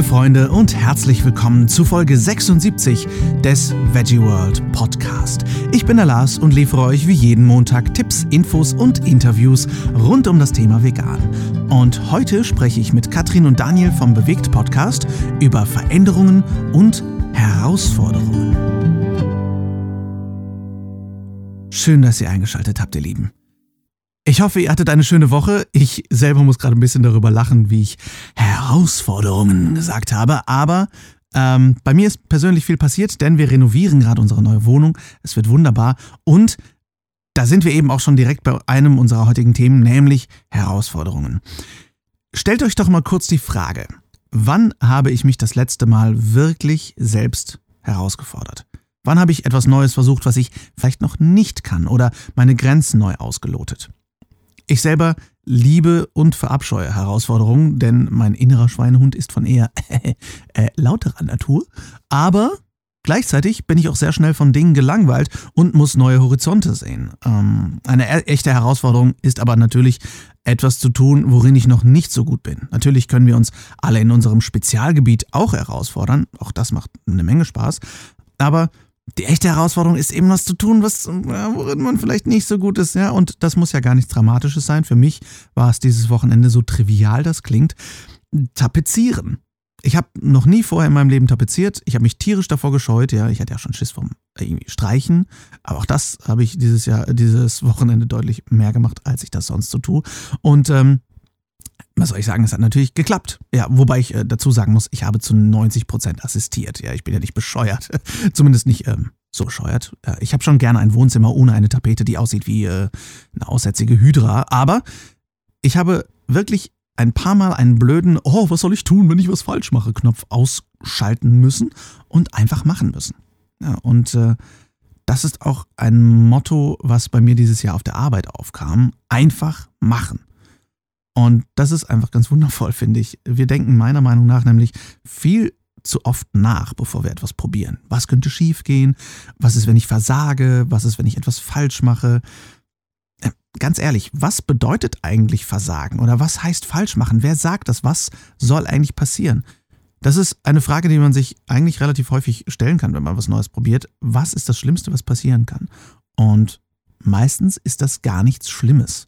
liebe Freunde, und herzlich willkommen zu Folge 76 des Veggie World Podcast. Ich bin der Lars und liefere euch wie jeden Montag Tipps, Infos und Interviews rund um das Thema Vegan. Und heute spreche ich mit Katrin und Daniel vom Bewegt Podcast über Veränderungen und Herausforderungen. Schön, dass ihr eingeschaltet habt, ihr Lieben. Ich hoffe, ihr hattet eine schöne Woche. Ich selber muss gerade ein bisschen darüber lachen, wie ich Herausforderungen gesagt habe. Aber ähm, bei mir ist persönlich viel passiert, denn wir renovieren gerade unsere neue Wohnung. Es wird wunderbar. Und da sind wir eben auch schon direkt bei einem unserer heutigen Themen, nämlich Herausforderungen. Stellt euch doch mal kurz die Frage, wann habe ich mich das letzte Mal wirklich selbst herausgefordert? Wann habe ich etwas Neues versucht, was ich vielleicht noch nicht kann oder meine Grenzen neu ausgelotet? Ich selber liebe und verabscheue Herausforderungen, denn mein innerer Schweinehund ist von eher äh, lauterer Natur. Aber gleichzeitig bin ich auch sehr schnell von Dingen gelangweilt und muss neue Horizonte sehen. Ähm, eine e echte Herausforderung ist aber natürlich etwas zu tun, worin ich noch nicht so gut bin. Natürlich können wir uns alle in unserem Spezialgebiet auch herausfordern. Auch das macht eine Menge Spaß. Aber die echte Herausforderung ist eben was zu tun, was, worin man vielleicht nicht so gut ist, ja. Und das muss ja gar nichts Dramatisches sein. Für mich war es dieses Wochenende so trivial, das klingt. Tapezieren. Ich habe noch nie vorher in meinem Leben tapeziert. Ich habe mich tierisch davor gescheut. Ja, ich hatte ja schon Schiss vom irgendwie Streichen. Aber auch das habe ich dieses Jahr, dieses Wochenende deutlich mehr gemacht, als ich das sonst so tue. Und ähm, was soll ich sagen, es hat natürlich geklappt. Ja, wobei ich äh, dazu sagen muss, ich habe zu 90 Prozent assistiert. Ja, ich bin ja nicht bescheuert. Zumindest nicht ähm, so bescheuert. Äh, ich habe schon gerne ein Wohnzimmer ohne eine Tapete, die aussieht wie äh, eine aussätzige Hydra. Aber ich habe wirklich ein paar Mal einen blöden, oh, was soll ich tun, wenn ich was falsch mache, Knopf ausschalten müssen und einfach machen müssen. Ja, und äh, das ist auch ein Motto, was bei mir dieses Jahr auf der Arbeit aufkam. Einfach machen. Und das ist einfach ganz wundervoll, finde ich. Wir denken meiner Meinung nach nämlich viel zu oft nach, bevor wir etwas probieren. Was könnte schiefgehen? Was ist, wenn ich versage? Was ist, wenn ich etwas falsch mache? Äh, ganz ehrlich, was bedeutet eigentlich Versagen oder was heißt falsch machen? Wer sagt das? Was soll eigentlich passieren? Das ist eine Frage, die man sich eigentlich relativ häufig stellen kann, wenn man was Neues probiert. Was ist das Schlimmste, was passieren kann? Und meistens ist das gar nichts Schlimmes.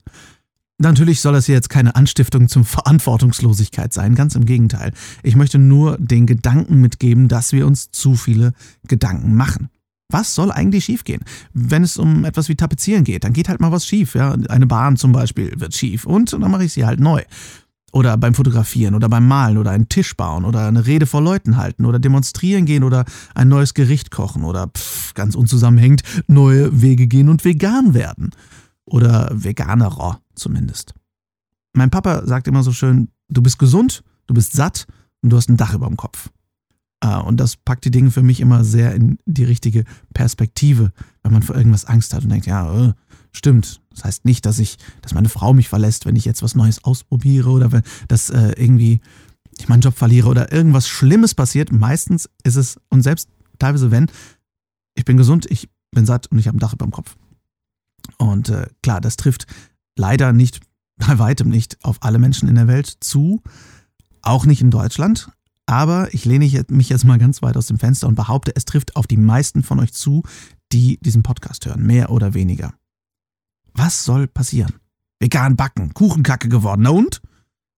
Natürlich soll das hier jetzt keine Anstiftung zum Verantwortungslosigkeit sein, ganz im Gegenteil. Ich möchte nur den Gedanken mitgeben, dass wir uns zu viele Gedanken machen. Was soll eigentlich schiefgehen? Wenn es um etwas wie Tapezieren geht, dann geht halt mal was schief. Ja? Eine Bahn zum Beispiel wird schief und dann mache ich sie halt neu. Oder beim Fotografieren oder beim Malen oder einen Tisch bauen oder eine Rede vor Leuten halten oder demonstrieren gehen oder ein neues Gericht kochen oder pff, ganz unzusammenhängend neue Wege gehen und vegan werden. Oder veganerer zumindest. Mein Papa sagt immer so schön, du bist gesund, du bist satt und du hast ein Dach über dem Kopf. Ah, und das packt die Dinge für mich immer sehr in die richtige Perspektive, wenn man vor irgendwas Angst hat und denkt, ja, äh, stimmt. Das heißt nicht, dass ich, dass meine Frau mich verlässt, wenn ich jetzt was Neues ausprobiere oder wenn das äh, irgendwie ich meinen Job verliere oder irgendwas Schlimmes passiert. Meistens ist es, und selbst teilweise wenn, ich bin gesund, ich bin satt und ich habe ein Dach über dem Kopf. Und äh, klar, das trifft leider nicht, bei weitem nicht auf alle Menschen in der Welt zu, auch nicht in Deutschland. Aber ich lehne mich jetzt mal ganz weit aus dem Fenster und behaupte, es trifft auf die meisten von euch zu, die diesen Podcast hören, mehr oder weniger. Was soll passieren? Vegan backen, Kuchenkacke geworden, na und?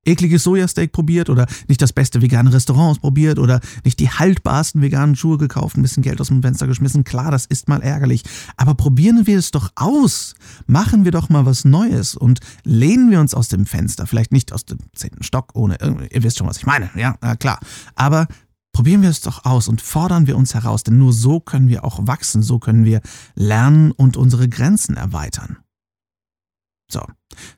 Ekliges Sojasteak probiert oder nicht das beste vegane Restaurant ausprobiert oder nicht die haltbarsten veganen Schuhe gekauft, ein bisschen Geld aus dem Fenster geschmissen. Klar, das ist mal ärgerlich. Aber probieren wir es doch aus. Machen wir doch mal was Neues und lehnen wir uns aus dem Fenster. Vielleicht nicht aus dem zehnten Stock, ohne, ihr wisst schon, was ich meine. Ja, klar. Aber probieren wir es doch aus und fordern wir uns heraus, denn nur so können wir auch wachsen, so können wir lernen und unsere Grenzen erweitern. So,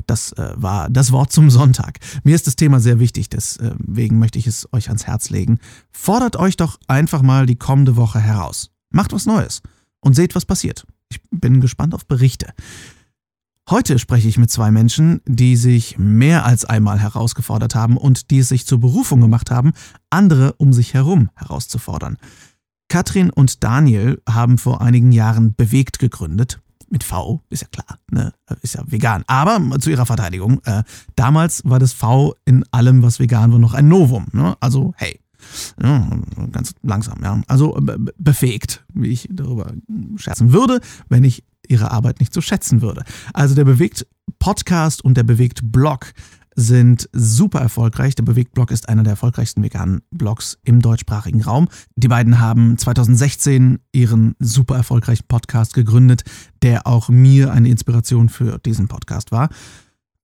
das äh, war das Wort zum Sonntag. Mir ist das Thema sehr wichtig, deswegen möchte ich es euch ans Herz legen. Fordert euch doch einfach mal die kommende Woche heraus. Macht was Neues und seht, was passiert. Ich bin gespannt auf Berichte. Heute spreche ich mit zwei Menschen, die sich mehr als einmal herausgefordert haben und die es sich zur Berufung gemacht haben, andere um sich herum herauszufordern. Katrin und Daniel haben vor einigen Jahren Bewegt gegründet mit V, ist ja klar, ne? ist ja vegan. Aber zu ihrer Verteidigung, äh, damals war das V in allem, was vegan war, noch ein Novum. Ne? Also, hey. Ja, ganz langsam, ja. Also be befähigt, wie ich darüber scherzen würde, wenn ich ihre Arbeit nicht so schätzen würde. Also der Bewegt Podcast und der Bewegt Blog sind super erfolgreich. Der Bewegt-Blog ist einer der erfolgreichsten veganen Blogs im deutschsprachigen Raum. Die beiden haben 2016 ihren super erfolgreichen Podcast gegründet, der auch mir eine Inspiration für diesen Podcast war.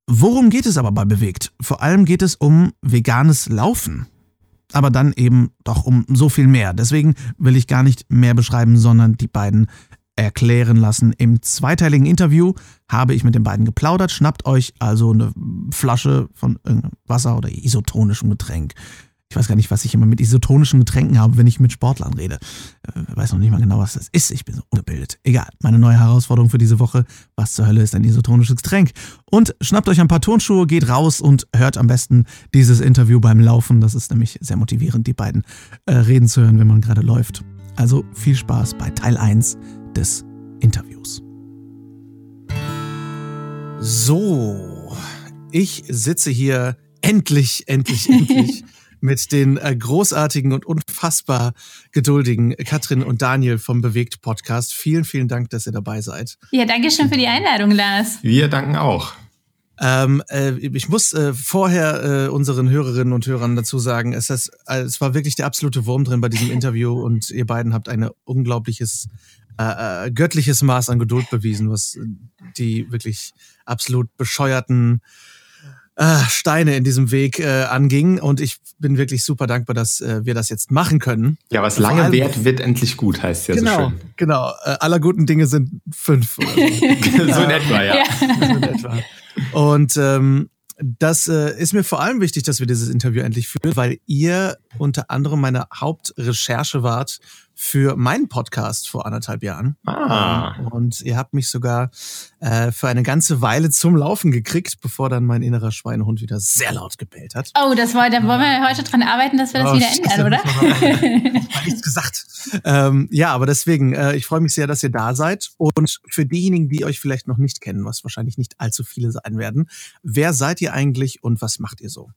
Worum geht es aber bei Bewegt? Vor allem geht es um veganes Laufen. Aber dann eben doch um so viel mehr. Deswegen will ich gar nicht mehr beschreiben, sondern die beiden erklären lassen. Im zweiteiligen Interview habe ich mit den beiden geplaudert. Schnappt euch also eine Flasche von Wasser oder isotonischem Getränk. Ich weiß gar nicht, was ich immer mit isotonischen Getränken habe, wenn ich mit Sportlern rede. Ich äh, weiß noch nicht mal genau, was das ist. Ich bin so ungebildet. Egal. Meine neue Herausforderung für diese Woche. Was zur Hölle ist ein isotonisches Getränk? Und schnappt euch ein paar Turnschuhe, geht raus und hört am besten dieses Interview beim Laufen. Das ist nämlich sehr motivierend, die beiden äh, reden zu hören, wenn man gerade läuft. Also viel Spaß bei Teil 1 des Interviews. So, ich sitze hier endlich, endlich, endlich mit den äh, großartigen und unfassbar geduldigen Katrin und Daniel vom Bewegt Podcast. Vielen, vielen Dank, dass ihr dabei seid. Ja, danke schön für die Einladung, Lars. Wir danken auch. Ähm, äh, ich muss äh, vorher äh, unseren Hörerinnen und Hörern dazu sagen, es, ist, äh, es war wirklich der absolute Wurm drin bei diesem Interview und ihr beiden habt ein unglaubliches äh, äh, göttliches Maß an Geduld bewiesen, was die wirklich absolut bescheuerten äh, Steine in diesem Weg äh, anging. Und ich bin wirklich super dankbar, dass äh, wir das jetzt machen können. Ja, was lange allem, währt, wird endlich gut, heißt ja genau, so schön. Genau, äh, aller guten Dinge sind fünf. Oder so. so in etwa, ja. ja. So in etwa. Und ähm, das äh, ist mir vor allem wichtig, dass wir dieses Interview endlich führen, weil ihr unter anderem meine Hauptrecherche wart für meinen Podcast vor anderthalb Jahren. Ah. Ähm, und ihr habt mich sogar äh, für eine ganze Weile zum Laufen gekriegt, bevor dann mein innerer Schweinehund wieder sehr laut gebellt hat. Oh, das war, da wollen wir heute dran arbeiten, dass wir das oh, wieder ändern, oder? Ich habe nichts gesagt. Ähm, ja, aber deswegen, äh, ich freue mich sehr, dass ihr da seid. Und für diejenigen, die euch vielleicht noch nicht kennen, was wahrscheinlich nicht allzu viele sein werden, wer seid ihr eigentlich und was macht ihr so?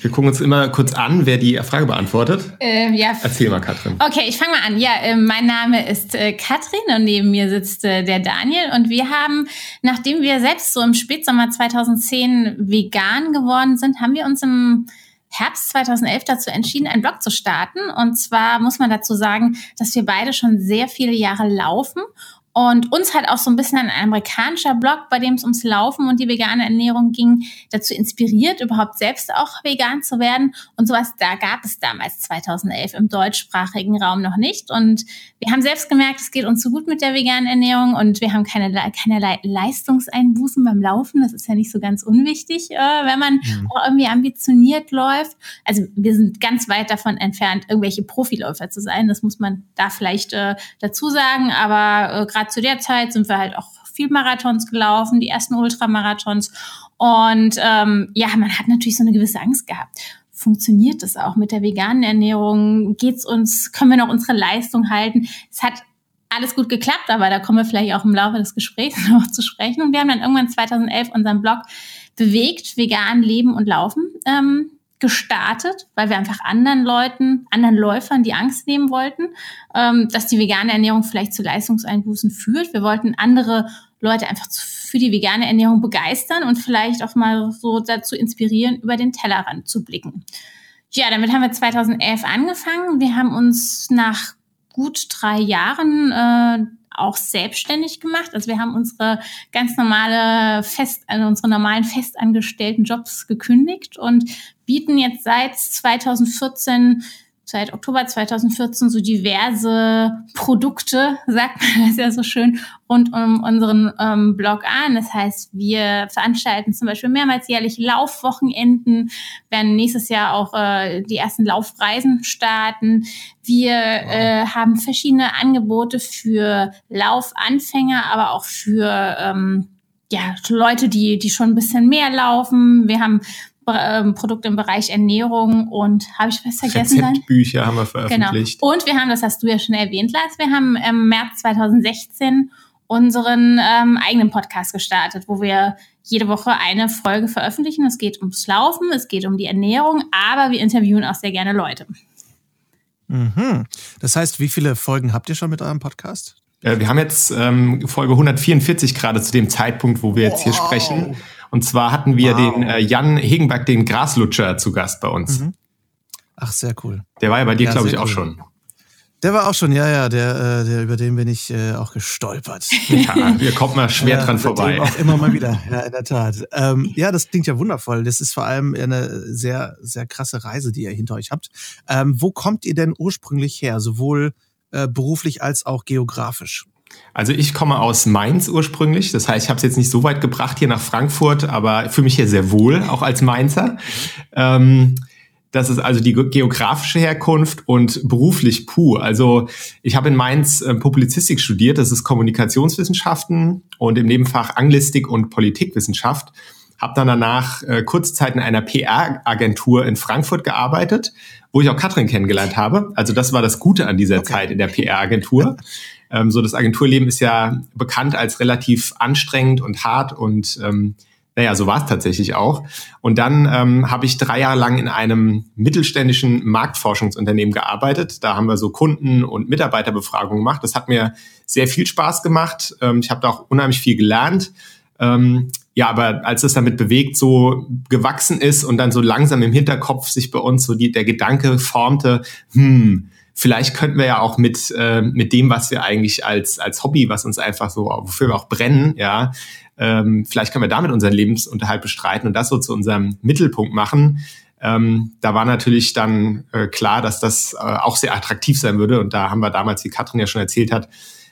Wir gucken uns immer kurz an, wer die Frage beantwortet. Äh, ja. Erzähl mal, Katrin. Okay, ich fange mal an. Ja, äh, mein Name ist äh, Katrin und neben mir sitzt äh, der Daniel. Und wir haben, nachdem wir selbst so im Spätsommer 2010 vegan geworden sind, haben wir uns im Herbst 2011 dazu entschieden, einen Blog zu starten. Und zwar muss man dazu sagen, dass wir beide schon sehr viele Jahre laufen und uns hat auch so ein bisschen ein amerikanischer Blog, bei dem es ums Laufen und die vegane Ernährung ging, dazu inspiriert, überhaupt selbst auch vegan zu werden. Und sowas, da gab es damals 2011 im deutschsprachigen Raum noch nicht. Und wir haben selbst gemerkt, es geht uns so gut mit der veganen Ernährung und wir haben keine, keinerlei Leistungseinbußen beim Laufen. Das ist ja nicht so ganz unwichtig, äh, wenn man mhm. auch irgendwie ambitioniert läuft. Also wir sind ganz weit davon entfernt, irgendwelche Profiläufer zu sein. Das muss man da vielleicht äh, dazu sagen. Aber äh, gerade gerade zu der Zeit sind wir halt auch viel Marathons gelaufen, die ersten Ultramarathons. Und ähm, ja, man hat natürlich so eine gewisse Angst gehabt. Funktioniert das auch mit der veganen Ernährung? Geht's uns, können wir noch unsere Leistung halten? Es hat alles gut geklappt, aber da kommen wir vielleicht auch im Laufe des Gesprächs noch zu sprechen. Und wir haben dann irgendwann 2011 unseren Blog bewegt, vegan leben und laufen ähm, gestartet, weil wir einfach anderen Leuten, anderen Läufern die Angst nehmen wollten, ähm, dass die vegane Ernährung vielleicht zu Leistungseinbußen führt. Wir wollten andere Leute einfach für die vegane Ernährung begeistern und vielleicht auch mal so dazu inspirieren, über den Tellerrand zu blicken. Ja, damit haben wir 2011 angefangen. Wir haben uns nach gut drei Jahren äh, auch selbstständig gemacht. Also wir haben unsere ganz normale Fest, also unsere normalen festangestellten Jobs gekündigt und bieten jetzt seit 2014 seit Oktober 2014 so diverse Produkte, sagt man das ja so schön, rund um unseren ähm, Blog an. Das heißt, wir veranstalten zum Beispiel mehrmals jährlich Laufwochenenden, werden nächstes Jahr auch äh, die ersten Laufreisen starten. Wir äh, haben verschiedene Angebote für Laufanfänger, aber auch für ähm, ja, Leute, die, die schon ein bisschen mehr laufen. Wir haben ähm, Produkte im Bereich Ernährung und habe ich was vergessen? Rezeptbücher dann? haben wir veröffentlicht. Genau. Und wir haben, das hast du ja schon erwähnt, Lars, wir haben im März 2016 unseren ähm, eigenen Podcast gestartet, wo wir jede Woche eine Folge veröffentlichen. Es geht ums Laufen, es geht um die Ernährung, aber wir interviewen auch sehr gerne Leute. Mhm. Das heißt, wie viele Folgen habt ihr schon mit eurem Podcast? Äh, wir haben jetzt ähm, Folge 144 gerade zu dem Zeitpunkt, wo wir jetzt wow. hier sprechen. Und zwar hatten wir wow. den äh, Jan Hegenberg, den Graslutscher, zu Gast bei uns. Mhm. Ach, sehr cool. Der war ja bei dir, ja, glaube ich, cool. auch schon. Der war auch schon, ja, ja, der, äh, der über den bin ich äh, auch gestolpert. Ja, wir kommen mal schwer dran vorbei. Auch immer mal wieder, ja, in der Tat. Ähm, ja, das klingt ja wundervoll. Das ist vor allem eine sehr, sehr krasse Reise, die ihr hinter euch habt. Ähm, wo kommt ihr denn ursprünglich her, sowohl äh, beruflich als auch geografisch? Also ich komme aus Mainz ursprünglich. Das heißt, ich habe es jetzt nicht so weit gebracht hier nach Frankfurt, aber fühle mich hier sehr wohl, auch als Mainzer. Ähm, das ist also die geografische Herkunft und beruflich puh. Also ich habe in Mainz äh, Publizistik studiert, das ist Kommunikationswissenschaften und im Nebenfach Anglistik und Politikwissenschaft. Habe dann danach äh, kurze Zeit in einer PR-Agentur in Frankfurt gearbeitet, wo ich auch Katrin kennengelernt habe. Also das war das Gute an dieser okay. Zeit in der PR-Agentur. ähm, so das Agenturleben ist ja bekannt als relativ anstrengend und hart und ähm, naja, so war es tatsächlich auch. Und dann ähm, habe ich drei Jahre lang in einem mittelständischen Marktforschungsunternehmen gearbeitet. Da haben wir so Kunden- und Mitarbeiterbefragungen gemacht. Das hat mir sehr viel Spaß gemacht. Ähm, ich habe da auch unheimlich viel gelernt. Ähm, ja, aber als es damit bewegt so gewachsen ist und dann so langsam im Hinterkopf sich bei uns so die, der Gedanke formte, hm, vielleicht könnten wir ja auch mit, äh, mit dem, was wir eigentlich als, als Hobby, was uns einfach so, wofür wir auch brennen, ja, ähm, vielleicht können wir damit unseren Lebensunterhalt bestreiten und das so zu unserem Mittelpunkt machen. Ähm, da war natürlich dann äh, klar, dass das äh, auch sehr attraktiv sein würde. Und da haben wir damals, wie Katrin ja schon erzählt hat,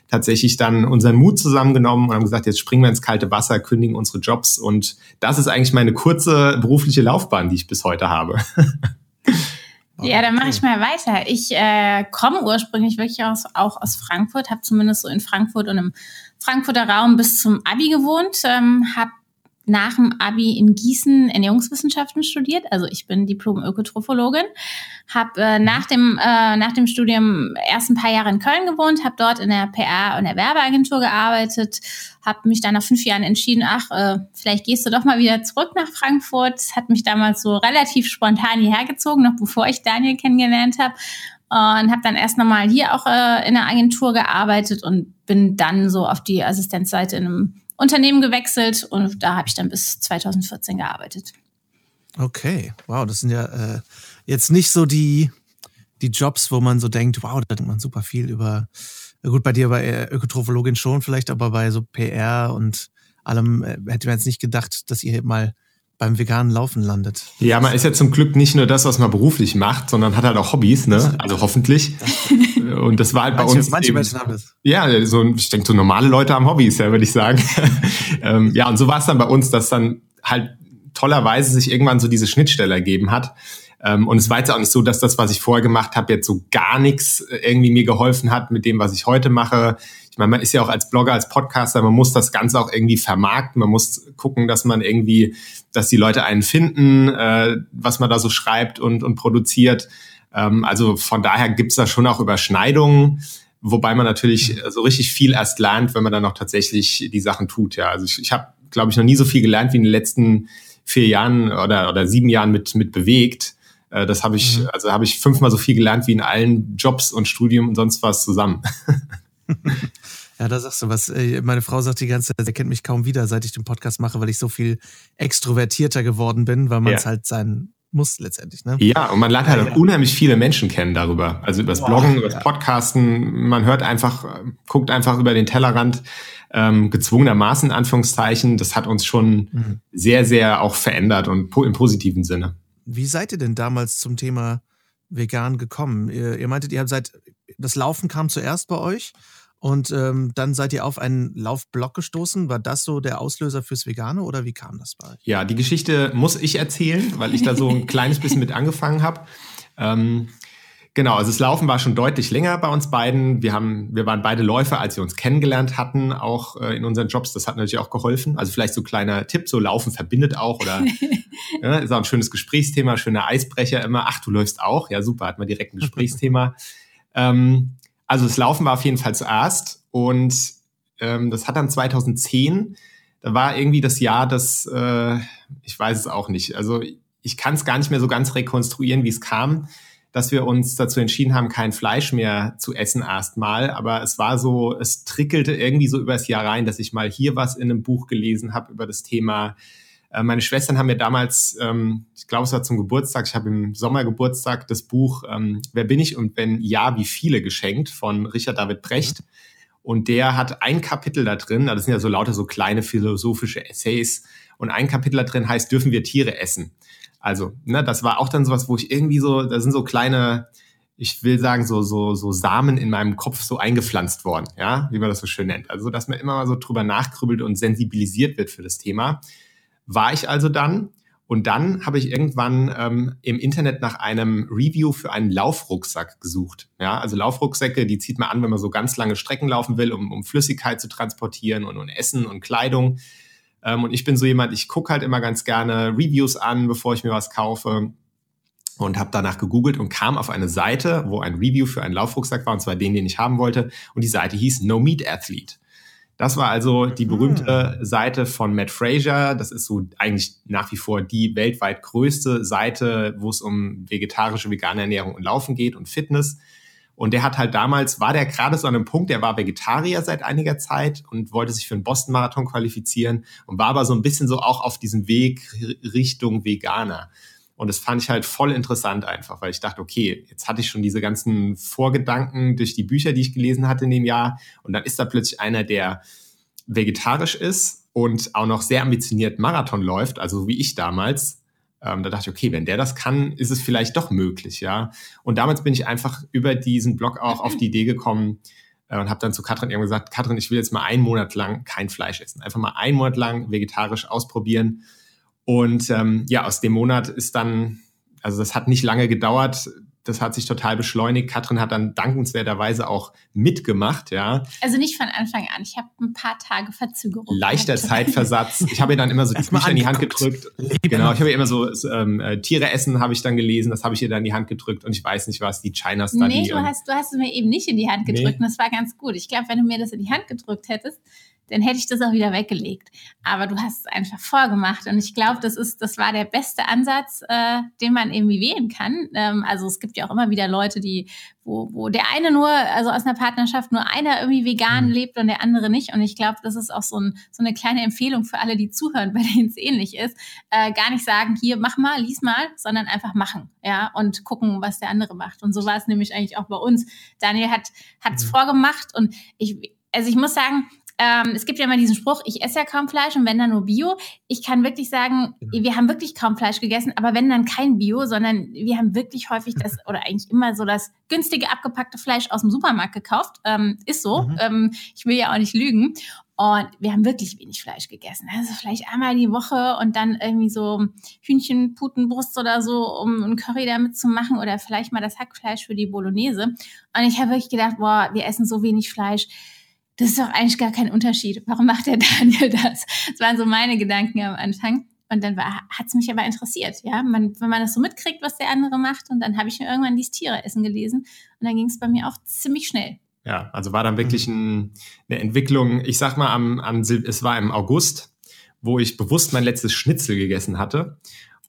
tatsächlich dann unseren Mut zusammengenommen und haben gesagt, jetzt springen wir ins kalte Wasser, kündigen unsere Jobs. Und das ist eigentlich meine kurze berufliche Laufbahn, die ich bis heute habe. Ja, dann mache ich mal weiter. Ich äh, komme ursprünglich wirklich aus, auch aus Frankfurt, habe zumindest so in Frankfurt und im Frankfurter Raum bis zum Abi gewohnt, ähm, habe nach dem Abi in Gießen Ernährungswissenschaften studiert. Also ich bin Diplom-Ökotrophologin. Habe äh, nach, dem, äh, nach dem Studium erst ein paar Jahre in Köln gewohnt, habe dort in der PR- und der Werbeagentur gearbeitet, habe mich dann nach fünf Jahren entschieden, ach, äh, vielleicht gehst du doch mal wieder zurück nach Frankfurt. Das hat mich damals so relativ spontan hierher gezogen, noch bevor ich Daniel kennengelernt habe und habe dann erst nochmal hier auch äh, in der Agentur gearbeitet und bin dann so auf die Assistenzseite in einem Unternehmen gewechselt und da habe ich dann bis 2014 gearbeitet. Okay, wow, das sind ja äh, jetzt nicht so die, die Jobs, wo man so denkt, wow, da denkt man super viel über, gut, bei dir bei Ökotrophologin schon vielleicht, aber bei so PR und allem äh, hätte man jetzt nicht gedacht, dass ihr mal beim veganen Laufen landet. Ja, man ist ja zum Glück nicht nur das, was man beruflich macht, sondern hat halt auch Hobbys, ne? Also hoffentlich. Und das war halt bei manche, uns. Manche eben, Menschen haben das. Ja, so, ich denke, so normale Leute haben Hobbys, ja, würde ich sagen. ähm, ja, und so war es dann bei uns, dass dann halt tollerweise sich irgendwann so diese Schnittstelle ergeben hat. Ähm, und es war jetzt auch nicht so, dass das, was ich vorher gemacht habe, jetzt so gar nichts irgendwie mir geholfen hat mit dem, was ich heute mache ich meine, man ist ja auch als Blogger, als Podcaster, man muss das Ganze auch irgendwie vermarkten, man muss gucken, dass man irgendwie, dass die Leute einen finden, äh, was man da so schreibt und, und produziert. Ähm, also von daher gibt's da schon auch Überschneidungen, wobei man natürlich so richtig viel erst lernt, wenn man dann auch tatsächlich die Sachen tut. Ja, also ich, ich habe, glaube ich, noch nie so viel gelernt wie in den letzten vier Jahren oder, oder sieben Jahren mit, mit bewegt. Äh, das habe ich, mhm. also habe ich fünfmal so viel gelernt wie in allen Jobs und Studium und sonst was zusammen. Ja, da sagst du was. Äh, meine Frau sagt die ganze Zeit, sie kennt mich kaum wieder, seit ich den Podcast mache, weil ich so viel extrovertierter geworden bin, weil man es ja. halt sein muss letztendlich. Ne? Ja, und man lernt halt ja, ja. unheimlich viele Menschen kennen darüber. Also übers Bloggen, übers Podcasten. Man hört einfach, guckt einfach über den Tellerrand, ähm, gezwungenermaßen, Anführungszeichen. Das hat uns schon mhm. sehr, sehr auch verändert und im positiven Sinne. Wie seid ihr denn damals zum Thema vegan gekommen? Ihr, ihr meintet, ihr habt seit, das Laufen kam zuerst bei euch und ähm, dann seid ihr auf einen Laufblock gestoßen. War das so der Auslöser fürs Vegane oder wie kam das bei euch? Ja, die Geschichte muss ich erzählen, weil ich da so ein kleines bisschen mit angefangen habe. Ähm, genau, also das Laufen war schon deutlich länger bei uns beiden. Wir, haben, wir waren beide Läufer, als wir uns kennengelernt hatten, auch äh, in unseren Jobs. Das hat natürlich auch geholfen. Also vielleicht so ein kleiner Tipp, so Laufen verbindet auch oder ja, ist auch ein schönes Gesprächsthema, schöner Eisbrecher immer. Ach, du läufst auch? Ja, super, hat man direkt ein Gesprächsthema. ähm, also das Laufen war auf jeden Fall zuerst und ähm, das hat dann 2010, da war irgendwie das Jahr, das, äh, ich weiß es auch nicht, also ich kann es gar nicht mehr so ganz rekonstruieren, wie es kam. dass wir uns dazu entschieden haben, kein Fleisch mehr zu essen erstmal. Aber es war so, es trickelte irgendwie so übers Jahr rein, dass ich mal hier was in einem Buch gelesen habe über das Thema. Äh, meine Schwestern haben mir damals, ähm, ich glaube, es war zum Geburtstag, ich habe im Sommer Geburtstag das Buch ähm, Wer bin ich und wenn ja, wie viele geschenkt von Richard David Brecht. Mhm. Und der hat ein Kapitel da drin, das sind ja so lauter so kleine philosophische Essays. Und ein Kapitel da drin heißt, dürfen wir Tiere essen? Also, ne, das war auch dann sowas, wo ich irgendwie so, da sind so kleine, ich will sagen, so, so, so Samen in meinem Kopf so eingepflanzt worden, ja, wie man das so schön nennt. Also, dass man immer mal so drüber nachgrübelt und sensibilisiert wird für das Thema. War ich also dann. Und dann habe ich irgendwann ähm, im Internet nach einem Review für einen Laufrucksack gesucht. Ja, also Laufrucksäcke, die zieht man an, wenn man so ganz lange Strecken laufen will, um, um Flüssigkeit zu transportieren und, und Essen und Kleidung. Ähm, und ich bin so jemand, ich gucke halt immer ganz gerne Reviews an, bevor ich mir was kaufe. Und habe danach gegoogelt und kam auf eine Seite, wo ein Review für einen Laufrucksack war, und zwar den, den ich haben wollte. Und die Seite hieß No Meat Athlete. Das war also die berühmte mhm. Seite von Matt Fraser. Das ist so eigentlich nach wie vor die weltweit größte Seite, wo es um vegetarische, vegane Ernährung und Laufen geht und Fitness. Und der hat halt damals, war der gerade so an einem Punkt, der war Vegetarier seit einiger Zeit und wollte sich für einen Boston-Marathon qualifizieren und war aber so ein bisschen so auch auf diesem Weg Richtung Veganer. Und das fand ich halt voll interessant einfach, weil ich dachte, okay, jetzt hatte ich schon diese ganzen Vorgedanken durch die Bücher, die ich gelesen hatte in dem Jahr. Und dann ist da plötzlich einer, der vegetarisch ist und auch noch sehr ambitioniert Marathon läuft, also wie ich damals. Ähm, da dachte ich, okay, wenn der das kann, ist es vielleicht doch möglich, ja. Und damals bin ich einfach über diesen Blog auch auf die Idee gekommen äh, und habe dann zu Katrin eben gesagt, Katrin, ich will jetzt mal einen Monat lang kein Fleisch essen. Einfach mal einen Monat lang vegetarisch ausprobieren. Und ähm, ja, aus dem Monat ist dann, also das hat nicht lange gedauert, das hat sich total beschleunigt. Katrin hat dann dankenswerterweise auch mitgemacht, ja. Also nicht von Anfang an. Ich habe ein paar Tage Verzögerung. Leichter gehabt. Zeitversatz. Ich habe ihr dann immer so die Bücher in die Hand gedrückt. Genau, ich habe ihr immer so ähm, äh, Tiere essen habe ich dann gelesen, das habe ich ihr dann in die Hand gedrückt und ich weiß nicht was, die China Study. Nee, du hast, du hast es mir eben nicht in die Hand gedrückt nee. und das war ganz gut. Ich glaube, wenn du mir das in die Hand gedrückt hättest, dann hätte ich das auch wieder weggelegt. Aber du hast es einfach vorgemacht und ich glaube, das ist, das war der beste Ansatz, äh, den man irgendwie wählen kann. Ähm, also es gibt ja auch immer wieder Leute, die, wo, wo der eine nur, also aus einer Partnerschaft nur einer irgendwie vegan mhm. lebt und der andere nicht. Und ich glaube, das ist auch so, ein, so eine kleine Empfehlung für alle, die zuhören, bei denen es ähnlich ist. Äh, gar nicht sagen, hier mach mal, lies mal, sondern einfach machen, ja, und gucken, was der andere macht. Und so war es nämlich eigentlich auch bei uns. Daniel hat hat's mhm. vorgemacht und ich, also ich muss sagen, ähm, es gibt ja immer diesen Spruch, ich esse ja kaum Fleisch und wenn dann nur Bio. Ich kann wirklich sagen, genau. wir haben wirklich kaum Fleisch gegessen, aber wenn dann kein Bio, sondern wir haben wirklich häufig das oder eigentlich immer so das günstige abgepackte Fleisch aus dem Supermarkt gekauft. Ähm, ist so. Mhm. Ähm, ich will ja auch nicht lügen. Und wir haben wirklich wenig Fleisch gegessen. Also vielleicht einmal die Woche und dann irgendwie so Hühnchen, Putenbrust oder so, um ein Curry damit zu machen oder vielleicht mal das Hackfleisch für die Bolognese. Und ich habe wirklich gedacht, boah, wir essen so wenig Fleisch das ist doch eigentlich gar kein Unterschied. Warum macht der Daniel das? Das waren so meine Gedanken am Anfang. Und dann hat es mich aber interessiert, ja. Man, wenn man das so mitkriegt, was der andere macht, und dann habe ich mir irgendwann dieses Tiere essen gelesen und dann ging es bei mir auch ziemlich schnell. Ja, also war dann wirklich ein, eine Entwicklung. Ich sag mal, am, am, es war im August, wo ich bewusst mein letztes Schnitzel gegessen hatte.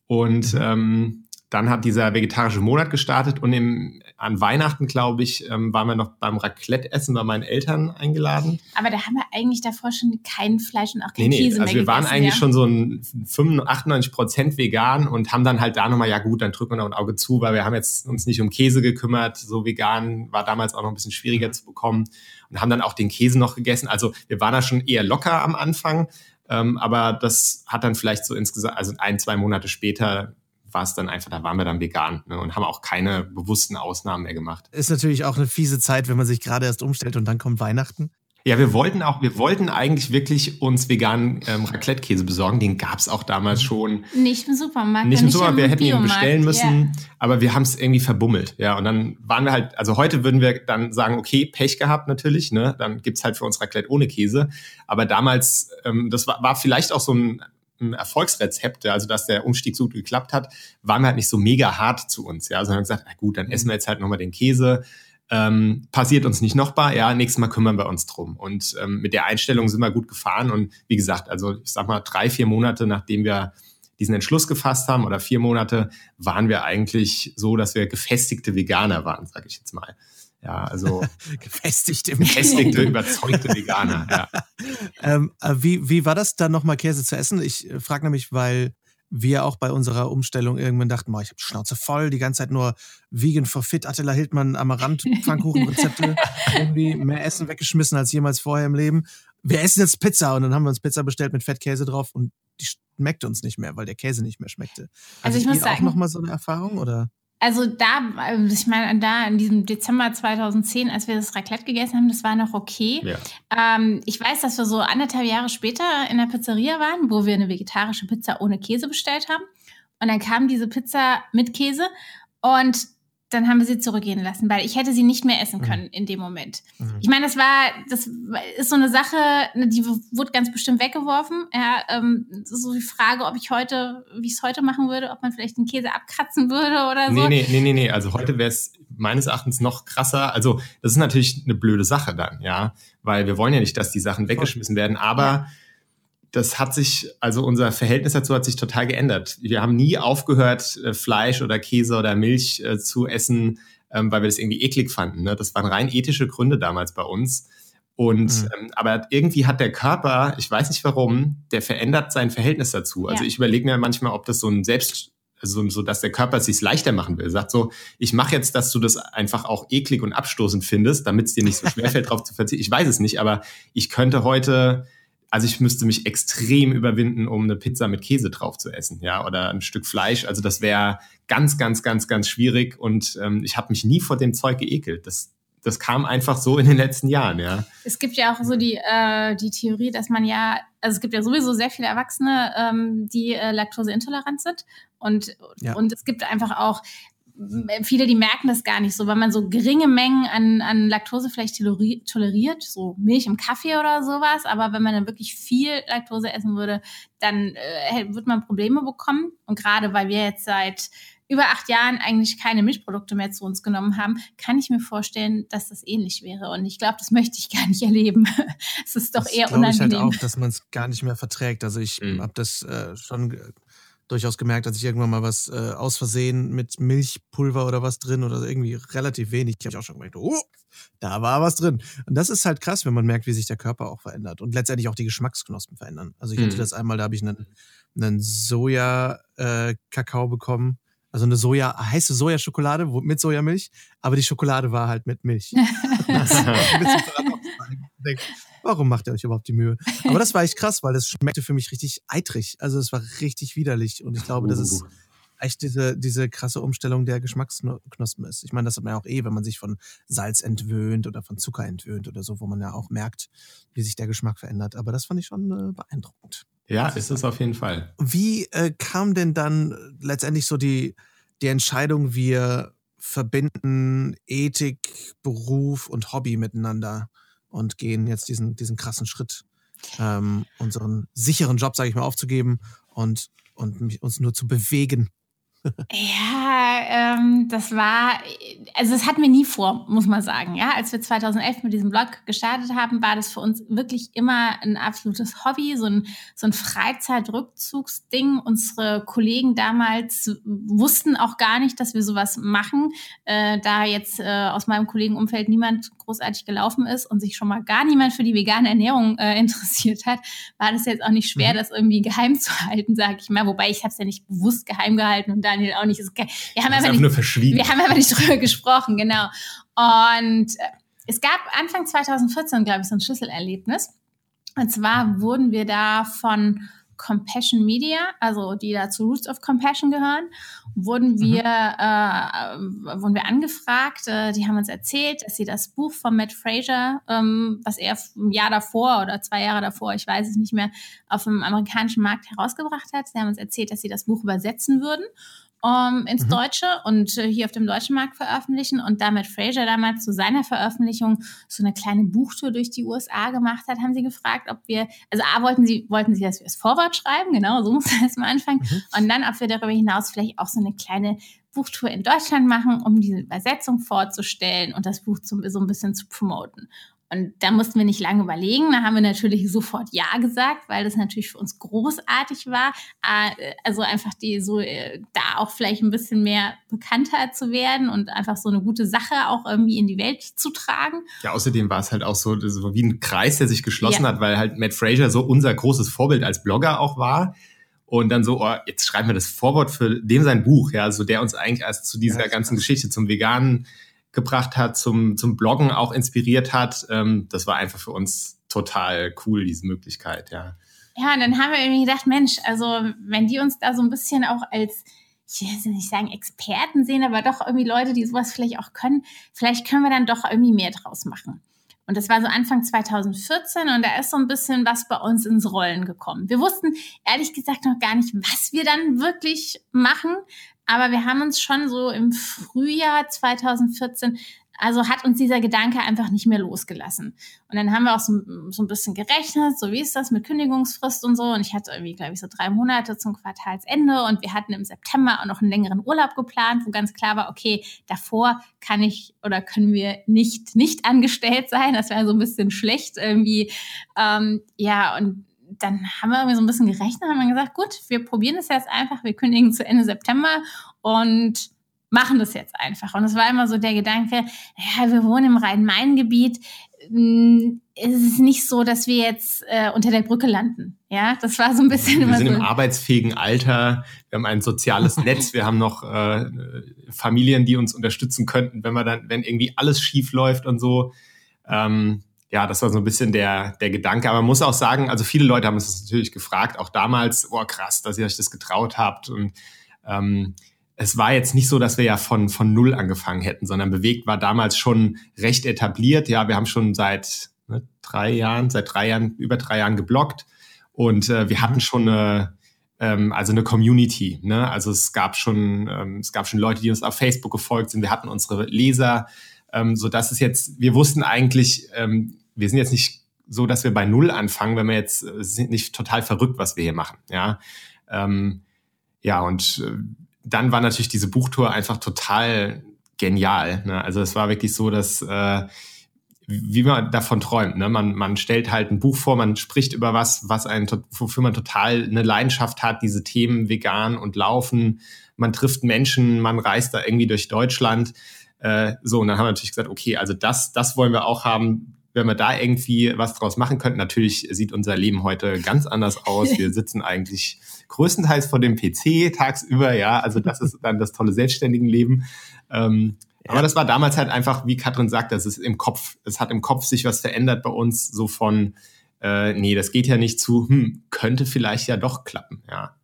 Und ähm, dann hat dieser vegetarische Monat gestartet und im, an Weihnachten, glaube ich, ähm, waren wir noch beim Raclette-Essen bei meinen Eltern eingeladen. Aber da haben wir eigentlich davor schon kein Fleisch und auch kein nee, nee, Käse also mehr wir waren eigentlich ja. schon so ein 95, 98 Prozent vegan und haben dann halt da nochmal, ja gut, dann drücken wir noch ein Auge zu, weil wir haben jetzt uns nicht um Käse gekümmert. So vegan war damals auch noch ein bisschen schwieriger mhm. zu bekommen und haben dann auch den Käse noch gegessen. Also wir waren da schon eher locker am Anfang. Ähm, aber das hat dann vielleicht so insgesamt, also ein, zwei Monate später war es dann einfach, da waren wir dann vegan ne, und haben auch keine bewussten Ausnahmen mehr gemacht. Ist natürlich auch eine fiese Zeit, wenn man sich gerade erst umstellt und dann kommt Weihnachten. Ja, wir wollten auch, wir wollten eigentlich wirklich uns veganen ähm, Raclette-Käse besorgen. Den gab es auch damals mhm. schon. Nicht im Supermarkt. Nicht im Supermarkt, wir hätten ihn bestellen müssen, yeah. aber wir haben es irgendwie verbummelt. Ja, und dann waren wir halt, also heute würden wir dann sagen, okay, Pech gehabt natürlich, ne? Dann gibt's halt für uns Raclette ohne Käse. Aber damals, ähm, das war, war vielleicht auch so ein ein Erfolgsrezept, also dass der Umstieg so gut geklappt hat, waren wir halt nicht so mega hart zu uns. Ja, sondern gesagt, na gut, dann essen wir jetzt halt nochmal den Käse. Ähm, passiert uns nicht nochmal, ja, nächstes Mal kümmern wir uns drum. Und ähm, mit der Einstellung sind wir gut gefahren und wie gesagt, also ich sag mal, drei, vier Monate nachdem wir diesen Entschluss gefasst haben oder vier Monate, waren wir eigentlich so, dass wir gefestigte Veganer waren, sage ich jetzt mal. Ja, also gefestigte, gefestigte, überzeugte Veganer. Ja. ähm, äh, wie, wie war das dann nochmal Käse zu essen? Ich äh, frage nämlich, weil wir auch bei unserer Umstellung irgendwann dachten, boah, ich habe Schnauze voll, die ganze Zeit nur Vegan for Fit, Attila Hildmann, Amaranth, Pfannkuchenrezepte, irgendwie mehr Essen weggeschmissen als jemals vorher im Leben. Wir essen jetzt Pizza und dann haben wir uns Pizza bestellt mit Fettkäse drauf und die schmeckte uns nicht mehr, weil der Käse nicht mehr schmeckte. Also, also ich muss sagen, auch noch mal so eine Erfahrung oder? Also da, äh, ich meine, da in diesem Dezember 2010, als wir das Raclette gegessen haben, das war noch okay. Ja. Ähm, ich weiß, dass wir so anderthalb Jahre später in der Pizzeria waren, wo wir eine vegetarische Pizza ohne Käse bestellt haben. Und dann kam diese Pizza mit Käse und dann haben wir sie zurückgehen lassen, weil ich hätte sie nicht mehr essen mhm. können mhm. in dem Moment. Mhm. Ich meine, das war, das ist so eine Sache, ne, die wurde ganz bestimmt weggeworfen. Ja, ähm, so die Frage, ob ich heute, wie ich es heute machen würde, ob man vielleicht den Käse abkratzen würde oder so. Nee, nee, nee, nee, nee. Also heute wäre es meines Erachtens noch krasser. Also das ist natürlich eine blöde Sache dann, ja, weil wir wollen ja nicht, dass die Sachen weggeschmissen werden, aber ja das hat sich, also unser Verhältnis dazu hat sich total geändert. Wir haben nie aufgehört, äh, Fleisch oder Käse oder Milch äh, zu essen, ähm, weil wir das irgendwie eklig fanden. Ne? Das waren rein ethische Gründe damals bei uns. Und mhm. ähm, aber irgendwie hat der Körper, ich weiß nicht warum, der verändert sein Verhältnis dazu. Also ja. ich überlege mir manchmal, ob das so ein Selbst, also so, dass der Körper es sich leichter machen will. Sagt so, ich mache jetzt, dass du das einfach auch eklig und abstoßend findest, damit es dir nicht so schwerfällt, drauf zu verzichten. Ich weiß es nicht, aber ich könnte heute also ich müsste mich extrem überwinden, um eine Pizza mit Käse drauf zu essen, ja, oder ein Stück Fleisch. Also das wäre ganz, ganz, ganz, ganz schwierig. Und ähm, ich habe mich nie vor dem Zeug geekelt. Das, das kam einfach so in den letzten Jahren, ja. Es gibt ja auch so die, äh, die Theorie, dass man ja, also es gibt ja sowieso sehr viele Erwachsene, ähm, die äh, laktoseintolerant sind. Und, ja. und es gibt einfach auch viele, die merken das gar nicht so, weil man so geringe Mengen an, an Laktose vielleicht toleriert, so Milch im Kaffee oder sowas, aber wenn man dann wirklich viel Laktose essen würde, dann äh, wird man Probleme bekommen. Und gerade weil wir jetzt seit über acht Jahren eigentlich keine Milchprodukte mehr zu uns genommen haben, kann ich mir vorstellen, dass das ähnlich wäre. Und ich glaube, das möchte ich gar nicht erleben. es ist doch das eher unangenehm. Ich halt auch, dass man es gar nicht mehr verträgt. Also ich mhm. habe das äh, schon durchaus gemerkt, dass ich irgendwann mal was äh, aus Versehen mit Milchpulver oder was drin oder irgendwie relativ wenig. Ich habe auch schon gemerkt, oh, da war was drin. Und das ist halt krass, wenn man merkt, wie sich der Körper auch verändert und letztendlich auch die Geschmacksknospen verändern. Also ich hatte mhm. das einmal, da habe ich einen, einen Soja-Kakao äh, bekommen. Also eine Soja, heiße Sojaschokolade mit Sojamilch, aber die Schokolade war halt mit Milch. warum macht ihr euch überhaupt die Mühe? Aber das war echt krass, weil das schmeckte für mich richtig eitrig. Also es war richtig widerlich. Und ich glaube, das ist uh. echt diese, diese krasse Umstellung der Geschmacksknospen ist. Ich meine, das hat man ja auch eh, wenn man sich von Salz entwöhnt oder von Zucker entwöhnt oder so, wo man ja auch merkt, wie sich der Geschmack verändert. Aber das fand ich schon äh, beeindruckend. Ja, ist es auf jeden Fall. Wie äh, kam denn dann letztendlich so die, die Entscheidung, wir verbinden Ethik, Beruf und Hobby miteinander? Und gehen jetzt diesen, diesen krassen Schritt, ähm, unseren sicheren Job, sage ich mal, aufzugeben und, und uns nur zu bewegen ja, ähm, das war, also das hatten wir nie vor, muss man sagen. Ja, als wir 2011 mit diesem Blog gestartet haben, war das für uns wirklich immer ein absolutes Hobby, so ein, so ein Freizeitrückzugsding. Unsere Kollegen damals wussten auch gar nicht, dass wir sowas machen, äh, da jetzt äh, aus meinem Kollegenumfeld niemand großartig gelaufen ist und sich schon mal gar niemand für die vegane Ernährung äh, interessiert hat, war das jetzt auch nicht schwer, mhm. das irgendwie geheim zu halten, sage ich mal. Wobei ich habe es ja nicht bewusst geheim gehalten und da Daniel auch nicht. Wir haben einfach nicht, nur verschwiegen. Wir haben einfach nicht drüber gesprochen, genau. Und äh, es gab Anfang 2014, glaube ich, so ein Schlüsselerlebnis. Und zwar wurden wir da von Compassion Media, also die da zu Roots of Compassion gehören, wurden mhm. wir, mhm. äh, wurden wir angefragt. Äh, die haben uns erzählt, dass sie das Buch von Matt Fraser, ähm, was er ein Jahr davor oder zwei Jahre davor, ich weiß es nicht mehr, auf dem amerikanischen Markt herausgebracht hat. Sie haben uns erzählt, dass sie das Buch übersetzen würden um, ins mhm. Deutsche und äh, hier auf dem deutschen Markt veröffentlichen und damit Fraser damals zu seiner Veröffentlichung so eine kleine Buchtour durch die USA gemacht hat, haben sie gefragt, ob wir, also A, wollten sie, wollten sie, dass wir das Vorwort schreiben, genau, so muss das mal anfangen, mhm. und dann, ob wir darüber hinaus vielleicht auch so eine kleine Buchtour in Deutschland machen, um diese Übersetzung vorzustellen und das Buch zum, so ein bisschen zu promoten. Und da mussten wir nicht lange überlegen. Da haben wir natürlich sofort Ja gesagt, weil das natürlich für uns großartig war. Äh, also einfach die so äh, da auch vielleicht ein bisschen mehr bekannter zu werden und einfach so eine gute Sache auch irgendwie in die Welt zu tragen. Ja, außerdem war es halt auch so, so wie ein Kreis, der sich geschlossen ja. hat, weil halt Matt Fraser so unser großes Vorbild als Blogger auch war. Und dann so, oh, jetzt schreiben wir das Vorwort für dem sein Buch, ja, so der uns eigentlich erst zu dieser ja, ganzen Geschichte, zum veganen gebracht hat, zum, zum Bloggen auch inspiriert hat. Ähm, das war einfach für uns total cool, diese Möglichkeit, ja. Ja, und dann haben wir irgendwie gedacht, Mensch, also wenn die uns da so ein bisschen auch als, ich will nicht sagen Experten sehen, aber doch irgendwie Leute, die sowas vielleicht auch können, vielleicht können wir dann doch irgendwie mehr draus machen. Und das war so Anfang 2014 und da ist so ein bisschen was bei uns ins Rollen gekommen. Wir wussten ehrlich gesagt noch gar nicht, was wir dann wirklich machen, aber wir haben uns schon so im Frühjahr 2014 also hat uns dieser Gedanke einfach nicht mehr losgelassen. Und dann haben wir auch so, so, ein bisschen gerechnet, so wie ist das mit Kündigungsfrist und so. Und ich hatte irgendwie, glaube ich, so drei Monate zum Quartalsende und wir hatten im September auch noch einen längeren Urlaub geplant, wo ganz klar war, okay, davor kann ich oder können wir nicht nicht angestellt sein. Das wäre so ein bisschen schlecht irgendwie. Ähm, ja, und dann haben wir irgendwie so ein bisschen gerechnet, haben wir gesagt, gut, wir probieren das jetzt einfach, wir kündigen zu Ende September und machen das jetzt einfach. Und es war immer so der Gedanke, ja, wir wohnen im Rhein-Main-Gebiet, hm, es ist nicht so, dass wir jetzt äh, unter der Brücke landen. Ja, das war so ein bisschen wir immer sind so. im arbeitsfähigen Alter. Wir haben ein soziales Netz. Wir haben noch äh, Familien, die uns unterstützen könnten, wenn wir dann, wenn irgendwie alles schief läuft und so. Ähm, ja, das war so ein bisschen der, der Gedanke. Aber man muss auch sagen, also viele Leute haben uns das natürlich gefragt, auch damals, oh krass, dass ihr euch das getraut habt. Und ähm, es war jetzt nicht so, dass wir ja von, von Null angefangen hätten, sondern Bewegt war damals schon recht etabliert. Ja, wir haben schon seit ne, drei Jahren, seit drei Jahren, über drei Jahren geblockt und äh, wir hatten schon eine, ähm, also eine Community. Ne? Also es gab schon, ähm, es gab schon Leute, die uns auf Facebook gefolgt sind. Wir hatten unsere Leser, ähm, so dass es jetzt, wir wussten eigentlich, ähm, wir sind jetzt nicht so, dass wir bei Null anfangen, wenn wir jetzt äh, sind nicht total verrückt, was wir hier machen. Ja, ähm, ja und äh, dann war natürlich diese Buchtour einfach total genial. Ne? Also es war wirklich so, dass äh, wie man davon träumt. Ne? Man, man stellt halt ein Buch vor, man spricht über was, was einen, wofür man total eine Leidenschaft hat, diese Themen vegan und laufen. Man trifft Menschen, man reist da irgendwie durch Deutschland. Äh, so, und dann haben wir natürlich gesagt, okay, also das, das wollen wir auch haben wenn wir da irgendwie was draus machen könnten. Natürlich sieht unser Leben heute ganz anders aus. Wir sitzen eigentlich größtenteils vor dem PC tagsüber, ja. Also das ist dann das tolle selbstständigen Leben. Ähm, ja. Aber das war damals halt einfach, wie Katrin sagt, das ist im Kopf. Es hat im Kopf sich was verändert bei uns, so von, äh, nee, das geht ja nicht zu, hm, könnte vielleicht ja doch klappen, ja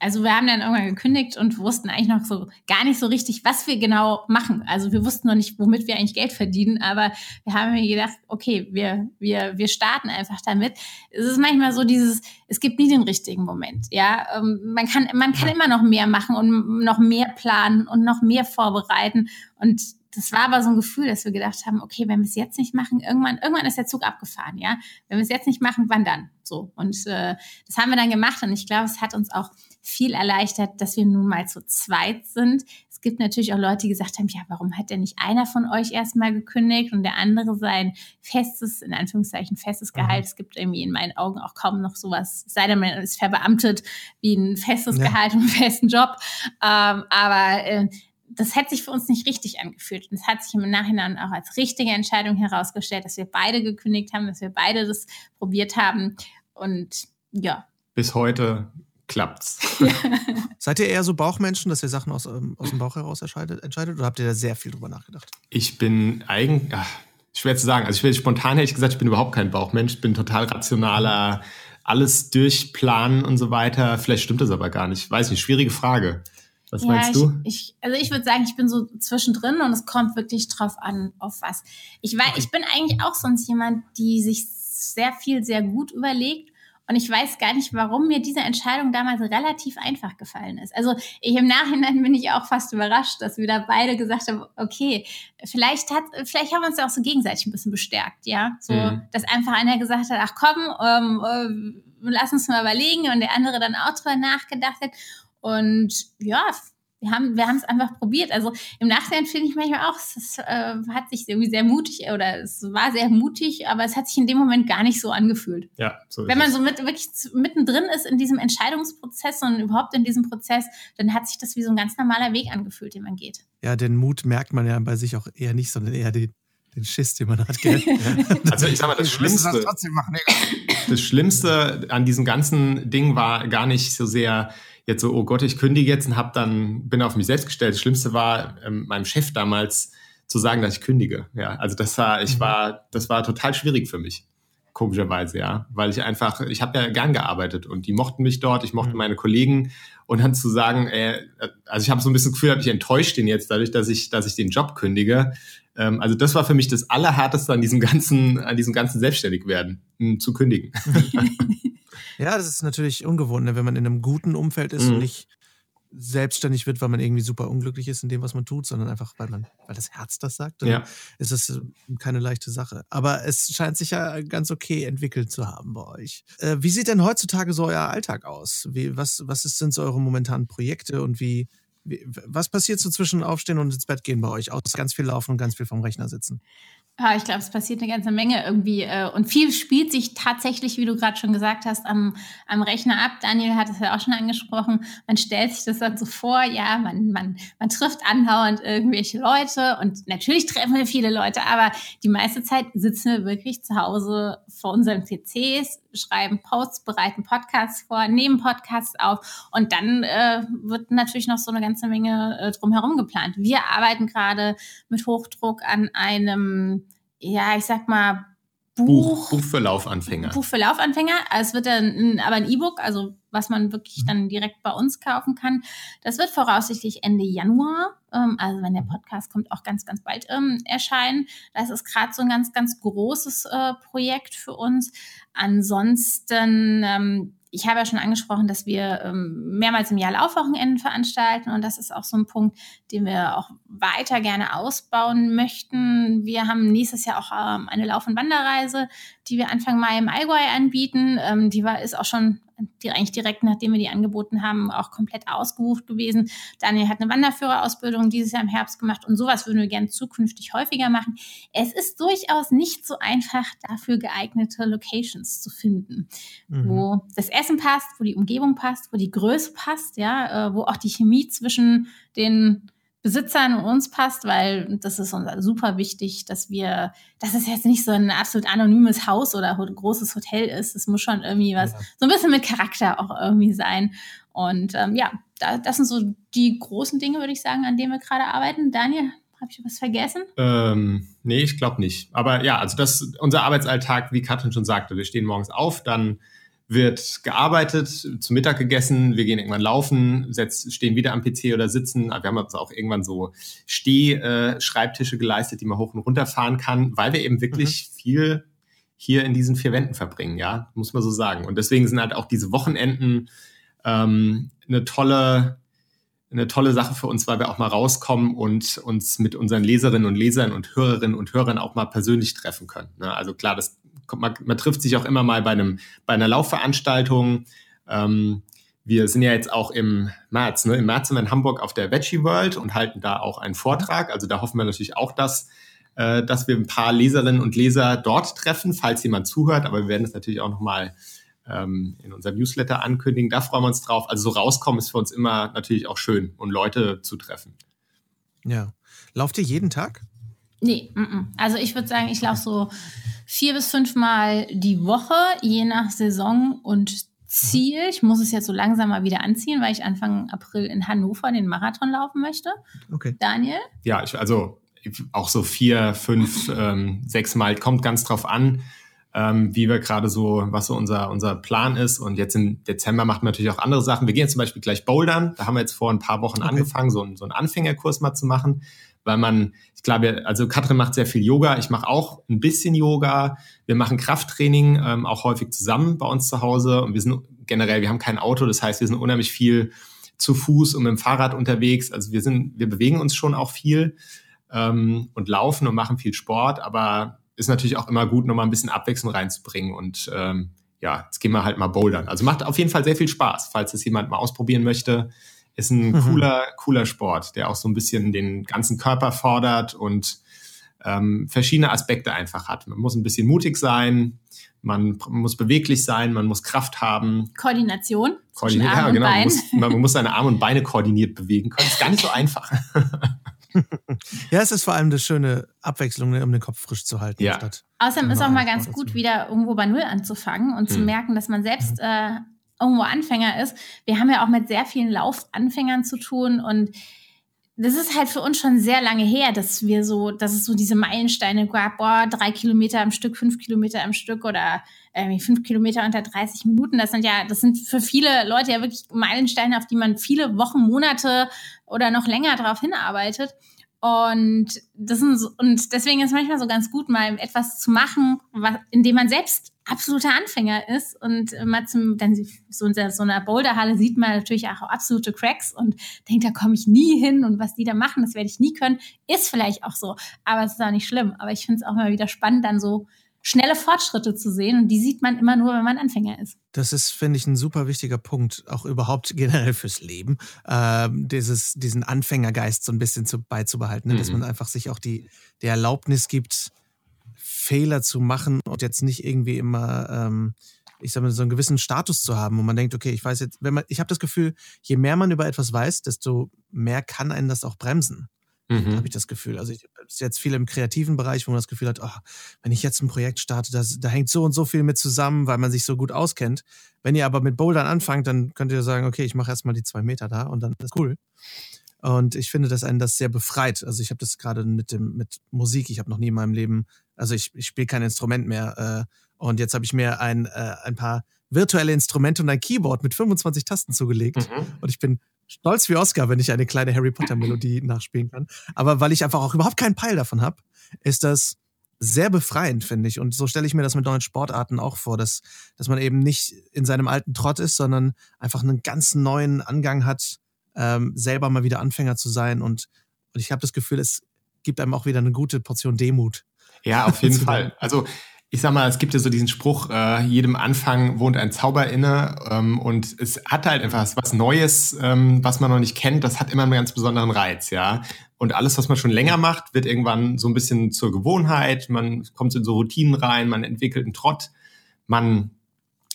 also wir haben dann irgendwann gekündigt und wussten eigentlich noch so gar nicht so richtig, was wir genau machen. Also wir wussten noch nicht, womit wir eigentlich Geld verdienen, aber wir haben mir gedacht, okay, wir, wir, wir starten einfach damit. Es ist manchmal so dieses, es gibt nie den richtigen Moment. Ja, ähm, man kann, man kann immer noch mehr machen und noch mehr planen und noch mehr vorbereiten und das war aber so ein Gefühl, dass wir gedacht haben, okay, wenn wir es jetzt nicht machen, irgendwann, irgendwann ist der Zug abgefahren, ja. Wenn wir es jetzt nicht machen, wann dann? So. Und äh, das haben wir dann gemacht und ich glaube, es hat uns auch viel erleichtert, dass wir nun mal zu zweit sind. Es gibt natürlich auch Leute, die gesagt haben, ja, warum hat denn nicht einer von euch erstmal gekündigt und der andere sein festes, in Anführungszeichen, festes mhm. Gehalt. Mhm. Es gibt irgendwie in meinen Augen auch kaum noch sowas, sei denn man ist verbeamtet, wie ein festes ja. Gehalt und einen festen Job. Ähm, aber äh, das hätte sich für uns nicht richtig angefühlt. Und es hat sich im Nachhinein auch als richtige Entscheidung herausgestellt, dass wir beide gekündigt haben, dass wir beide das probiert haben. Und ja. Bis heute klappt's. Seid ihr eher so Bauchmenschen, dass ihr Sachen aus, ähm, aus dem Bauch heraus entscheidet, entscheidet? Oder habt ihr da sehr viel drüber nachgedacht? Ich bin eigentlich, schwer zu sagen. Also ich bin spontan hätte ich gesagt, ich bin überhaupt kein Bauchmensch. Ich bin total rationaler, alles durchplanen und so weiter. Vielleicht stimmt das aber gar nicht. Weiß nicht, schwierige Frage. Was ja, meinst du? Ich, ich, also ich würde sagen, ich bin so zwischendrin und es kommt wirklich drauf an, auf was. Ich, weiß, ich bin eigentlich auch sonst jemand, die sich sehr viel, sehr gut überlegt und ich weiß gar nicht, warum mir diese Entscheidung damals relativ einfach gefallen ist. Also ich im Nachhinein bin ich auch fast überrascht, dass wir da beide gesagt haben, okay, vielleicht hat, vielleicht haben wir uns ja auch so gegenseitig ein bisschen bestärkt, ja. So, mhm. dass einfach einer gesagt hat, ach komm, ähm, äh, lass uns mal überlegen und der andere dann auch drüber nachgedacht hat. Und ja, Wir haben, wir haben es einfach probiert. Also im Nachhinein finde ich manchmal auch, es äh, hat sich irgendwie sehr mutig oder es war sehr mutig, aber es hat sich in dem Moment gar nicht so angefühlt. Ja, so ist Wenn man so mit, wirklich mittendrin ist in diesem Entscheidungsprozess und überhaupt in diesem Prozess, dann hat sich das wie so ein ganz normaler Weg angefühlt, den man geht. Ja, den Mut merkt man ja bei sich auch eher nicht, sondern eher den, den Schiss, den man hat. Gell? also ich sag mal, das Schlimmste, das, das Schlimmste an diesem ganzen Ding war gar nicht so sehr jetzt so, oh Gott, ich kündige jetzt und hab dann, bin auf mich selbst gestellt. Das Schlimmste war, ähm, meinem Chef damals zu sagen, dass ich kündige. Ja, also das war, ich mhm. war, das war total schwierig für mich. Komischerweise, ja. Weil ich einfach, ich habe ja gern gearbeitet und die mochten mich dort, ich mochte mhm. meine Kollegen und dann zu sagen, äh, also ich habe so ein bisschen das Gefühl, ich enttäuscht den jetzt dadurch, dass ich, dass ich den Job kündige. Ähm, also das war für mich das Allerhärteste an diesem ganzen, an diesem ganzen Selbstständigwerden, zu kündigen. Ja, das ist natürlich ungewohnt, ne, wenn man in einem guten Umfeld ist mhm. und nicht selbstständig wird, weil man irgendwie super unglücklich ist in dem, was man tut, sondern einfach, weil man, weil das Herz das sagt, dann ja. ist es äh, keine leichte Sache. Aber es scheint sich ja ganz okay entwickelt zu haben bei euch. Äh, wie sieht denn heutzutage so euer Alltag aus? Wie, was, was sind so eure momentanen Projekte und wie, wie, was passiert so zwischen Aufstehen und ins Bett gehen bei euch? Aus ganz viel laufen und ganz viel vom Rechner sitzen. Ja, ich glaube, es passiert eine ganze Menge irgendwie. Äh, und viel spielt sich tatsächlich, wie du gerade schon gesagt hast, am, am Rechner ab. Daniel hat es ja auch schon angesprochen. Man stellt sich das dann so vor, ja, man, man, man trifft andauernd irgendwelche Leute und natürlich treffen wir viele Leute, aber die meiste Zeit sitzen wir wirklich zu Hause vor unseren PCs, schreiben Posts, bereiten Podcasts vor, nehmen Podcasts auf und dann äh, wird natürlich noch so eine ganze Menge äh, drumherum geplant. Wir arbeiten gerade mit Hochdruck an einem ja, ich sag mal, Buch, Buch, für Laufanfänger. Buch für Laufanfänger. Also es wird dann aber ein E-Book, also was man wirklich dann direkt bei uns kaufen kann. Das wird voraussichtlich Ende Januar, ähm, also wenn der Podcast kommt, auch ganz, ganz bald ähm, erscheinen. Das ist gerade so ein ganz, ganz großes äh, Projekt für uns. Ansonsten ähm, ich habe ja schon angesprochen, dass wir ähm, mehrmals im Jahr Laufwochenenden veranstalten und das ist auch so ein Punkt, den wir auch weiter gerne ausbauen möchten. Wir haben nächstes Jahr auch ähm, eine Lauf- und Wanderreise, die wir Anfang Mai im Allgäu anbieten. Ähm, die war ist auch schon eigentlich direkt nachdem wir die angeboten haben, auch komplett ausgebucht gewesen. Daniel hat eine Wanderführerausbildung dieses Jahr im Herbst gemacht und sowas würden wir gerne zukünftig häufiger machen. Es ist durchaus nicht so einfach, dafür geeignete Locations zu finden, mhm. wo das Essen passt, wo die Umgebung passt, wo die Größe passt, ja, äh, wo auch die Chemie zwischen den Besitzern und uns passt, weil das ist uns super wichtig, dass wir, dass es jetzt nicht so ein absolut anonymes Haus oder ein großes Hotel ist. Es muss schon irgendwie was, ja. so ein bisschen mit Charakter auch irgendwie sein. Und ähm, ja, da, das sind so die großen Dinge, würde ich sagen, an denen wir gerade arbeiten. Daniel, habe ich was vergessen? Ähm, nee, ich glaube nicht. Aber ja, also das unser Arbeitsalltag, wie Katrin schon sagte, wir stehen morgens auf, dann wird gearbeitet, zu Mittag gegessen, wir gehen irgendwann laufen, setz, stehen wieder am PC oder sitzen. Wir haben uns auch irgendwann so Steh-Schreibtische äh, geleistet, die man hoch und runter fahren kann, weil wir eben wirklich mhm. viel hier in diesen vier Wänden verbringen, ja, muss man so sagen. Und deswegen sind halt auch diese Wochenenden ähm, eine tolle eine tolle Sache für uns, weil wir auch mal rauskommen und uns mit unseren Leserinnen und Lesern und Hörerinnen und Hörern auch mal persönlich treffen können. Ne? Also klar, das man, man trifft sich auch immer mal bei einem bei einer Laufveranstaltung. Ähm, wir sind ja jetzt auch im März, ne? Im März sind wir in Hamburg auf der Veggie World und halten da auch einen Vortrag. Also da hoffen wir natürlich auch, dass, äh, dass wir ein paar Leserinnen und Leser dort treffen, falls jemand zuhört. Aber wir werden es natürlich auch nochmal ähm, in unserem Newsletter ankündigen. Da freuen wir uns drauf. Also so rauskommen ist für uns immer natürlich auch schön und Leute zu treffen. Ja. Lauft ihr jeden Tag? Nee, m -m. also ich würde sagen, ich laufe so vier bis fünfmal die Woche, je nach Saison und Ziel. Ich muss es jetzt so langsam mal wieder anziehen, weil ich Anfang April in Hannover den Marathon laufen möchte. Okay. Daniel? Ja, ich, also auch so vier, fünf, ähm, sechs Mal, kommt ganz drauf an, ähm, wie wir gerade so, was so unser, unser Plan ist. Und jetzt im Dezember machen wir natürlich auch andere Sachen. Wir gehen zum Beispiel gleich bouldern. Da haben wir jetzt vor ein paar Wochen okay. angefangen, so, so einen Anfängerkurs mal zu machen weil man, ich glaube, also Katrin macht sehr viel Yoga, ich mache auch ein bisschen Yoga, wir machen Krafttraining ähm, auch häufig zusammen bei uns zu Hause. Und wir sind generell, wir haben kein Auto, das heißt, wir sind unheimlich viel zu Fuß und mit dem Fahrrad unterwegs, also wir sind, wir bewegen uns schon auch viel ähm, und laufen und machen viel Sport, aber ist natürlich auch immer gut, nochmal ein bisschen Abwechslung reinzubringen. Und ähm, ja, jetzt gehen wir halt mal bouldern. Also macht auf jeden Fall sehr viel Spaß, falls es jemand mal ausprobieren möchte ist ein mhm. cooler, cooler Sport, der auch so ein bisschen den ganzen Körper fordert und ähm, verschiedene Aspekte einfach hat. Man muss ein bisschen mutig sein, man muss beweglich sein, man muss Kraft haben. Koordination. Koordiniert, ja, genau. Man muss, man muss, seine Arme und Beine koordiniert bewegen können. Das ist gar nicht so einfach. ja, es ist vor allem eine schöne Abwechslung, ne, um den Kopf frisch zu halten. Ja. Außerdem ist auch mal ganz gut, wieder irgendwo bei Null anzufangen und hm. zu merken, dass man selbst hm. äh, irgendwo Anfänger ist. Wir haben ja auch mit sehr vielen Laufanfängern zu tun und das ist halt für uns schon sehr lange her, dass wir so, dass es so diese Meilensteine gab, boah, drei Kilometer am Stück, fünf Kilometer am Stück oder äh, fünf Kilometer unter 30 Minuten. Das sind ja, das sind für viele Leute ja wirklich Meilensteine, auf die man viele Wochen, Monate oder noch länger darauf hinarbeitet. Und das sind so, und deswegen ist es manchmal so ganz gut, mal etwas zu machen, was, in dem man selbst absoluter Anfänger ist und mal zum, dann so in so einer Boulderhalle sieht man natürlich auch absolute Cracks und denkt, da komme ich nie hin und was die da machen, das werde ich nie können, ist vielleicht auch so, aber es ist auch nicht schlimm. Aber ich finde es auch mal wieder spannend, dann so schnelle Fortschritte zu sehen und die sieht man immer nur, wenn man Anfänger ist. Das ist, finde ich, ein super wichtiger Punkt, auch überhaupt generell fürs Leben, äh, dieses, diesen Anfängergeist so ein bisschen zu, beizubehalten, ne? mhm. dass man einfach sich auch die, die Erlaubnis gibt, Fehler zu machen und jetzt nicht irgendwie immer, ähm, ich sag mal, so einen gewissen Status zu haben, wo man denkt, okay, ich weiß jetzt, wenn man, ich habe das Gefühl, je mehr man über etwas weiß, desto mehr kann einen das auch bremsen. Mhm. habe ich das Gefühl. Also ich ist jetzt viel im kreativen Bereich, wo man das Gefühl hat, oh, wenn ich jetzt ein Projekt starte, das, da hängt so und so viel mit zusammen, weil man sich so gut auskennt. Wenn ihr aber mit Bouldern anfangt, dann könnt ihr sagen, okay, ich mache erstmal die zwei Meter da und dann ist cool. Und ich finde, dass einen das sehr befreit. Also ich habe das gerade mit dem mit Musik. Ich habe noch nie in meinem Leben, also ich, ich spiele kein Instrument mehr. Äh, und jetzt habe ich mir ein, äh, ein paar virtuelle Instrumente und ein Keyboard mit 25 Tasten zugelegt. Mhm. Und ich bin stolz wie Oscar, wenn ich eine kleine Harry Potter Melodie nachspielen kann. Aber weil ich einfach auch überhaupt keinen Peil davon habe, ist das sehr befreiend, finde ich. Und so stelle ich mir das mit neuen Sportarten auch vor, dass, dass man eben nicht in seinem alten Trott ist, sondern einfach einen ganz neuen Angang hat, ähm, selber mal wieder Anfänger zu sein. Und, und ich habe das Gefühl, es gibt einem auch wieder eine gute Portion Demut. Ja, auf jeden Fall. Also ich sag mal, es gibt ja so diesen Spruch, äh, jedem Anfang wohnt ein Zauber inne ähm, und es hat halt einfach was Neues, ähm, was man noch nicht kennt, das hat immer einen ganz besonderen Reiz, ja. Und alles, was man schon länger macht, wird irgendwann so ein bisschen zur Gewohnheit, man kommt in so Routinen rein, man entwickelt einen Trott, man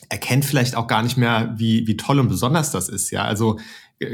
erkennt vielleicht auch gar nicht mehr, wie, wie toll und besonders das ist, ja. Also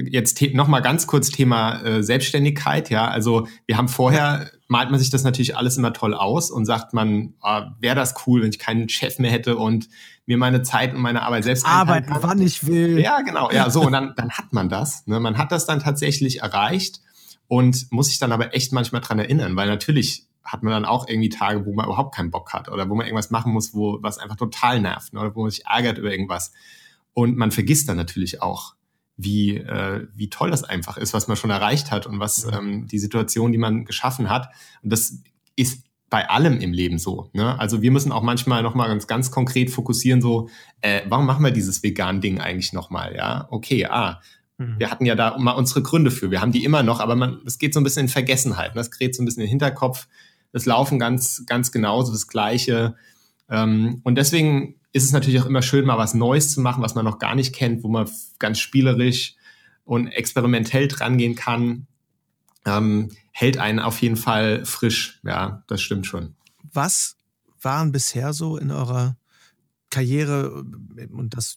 jetzt noch mal ganz kurz Thema äh, Selbstständigkeit, ja. Also wir haben vorher malt man sich das natürlich alles immer toll aus und sagt man, ah, wäre das cool, wenn ich keinen Chef mehr hätte und mir meine Zeit und meine Arbeit selbst arbeiten, wann ich will. Ja, genau, ja, so und dann dann hat man das, ne? Man hat das dann tatsächlich erreicht und muss sich dann aber echt manchmal dran erinnern, weil natürlich hat man dann auch irgendwie Tage, wo man überhaupt keinen Bock hat oder wo man irgendwas machen muss, wo was einfach total nervt ne? oder wo man sich ärgert über irgendwas. Und man vergisst dann natürlich auch, wie, äh, wie toll das einfach ist, was man schon erreicht hat und was ähm, die Situation, die man geschaffen hat. Und das ist bei allem im Leben so. Ne? Also wir müssen auch manchmal nochmal ganz, ganz konkret fokussieren, so, äh, warum machen wir dieses vegan Ding eigentlich nochmal? Ja, okay, ah, mhm. wir hatten ja da mal unsere Gründe für. Wir haben die immer noch, aber man, das geht so ein bisschen in Vergessenheit. Ne? Das gerät so ein bisschen in den Hinterkopf. Das Laufen ganz, ganz genauso das Gleiche. Ähm, und deswegen ist es natürlich auch immer schön, mal was Neues zu machen, was man noch gar nicht kennt, wo man ganz spielerisch und experimentell drangehen kann. Ähm, hält einen auf jeden Fall frisch. Ja, das stimmt schon. Was waren bisher so in eurer Karriere, und das,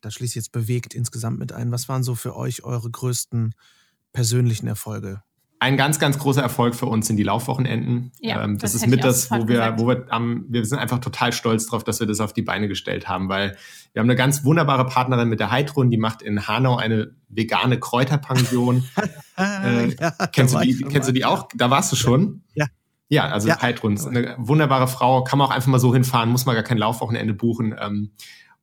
da schließe ich jetzt bewegt insgesamt mit ein, was waren so für euch eure größten persönlichen Erfolge? Ein ganz, ganz großer Erfolg für uns sind die Laufwochenenden. Ja, ähm, das, das ist mit das, wo wir, wo wir am, wir sind einfach total stolz drauf, dass wir das auf die Beine gestellt haben, weil wir haben eine ganz wunderbare Partnerin mit der Heidrun, die macht in Hanau eine vegane Kräuterpension. äh, ja, kennst du die, kennst du die auch? Da warst du schon? Ja. Ja, also ja. Heidrun, eine wunderbare Frau, kann man auch einfach mal so hinfahren, muss man gar kein Laufwochenende buchen. Ähm,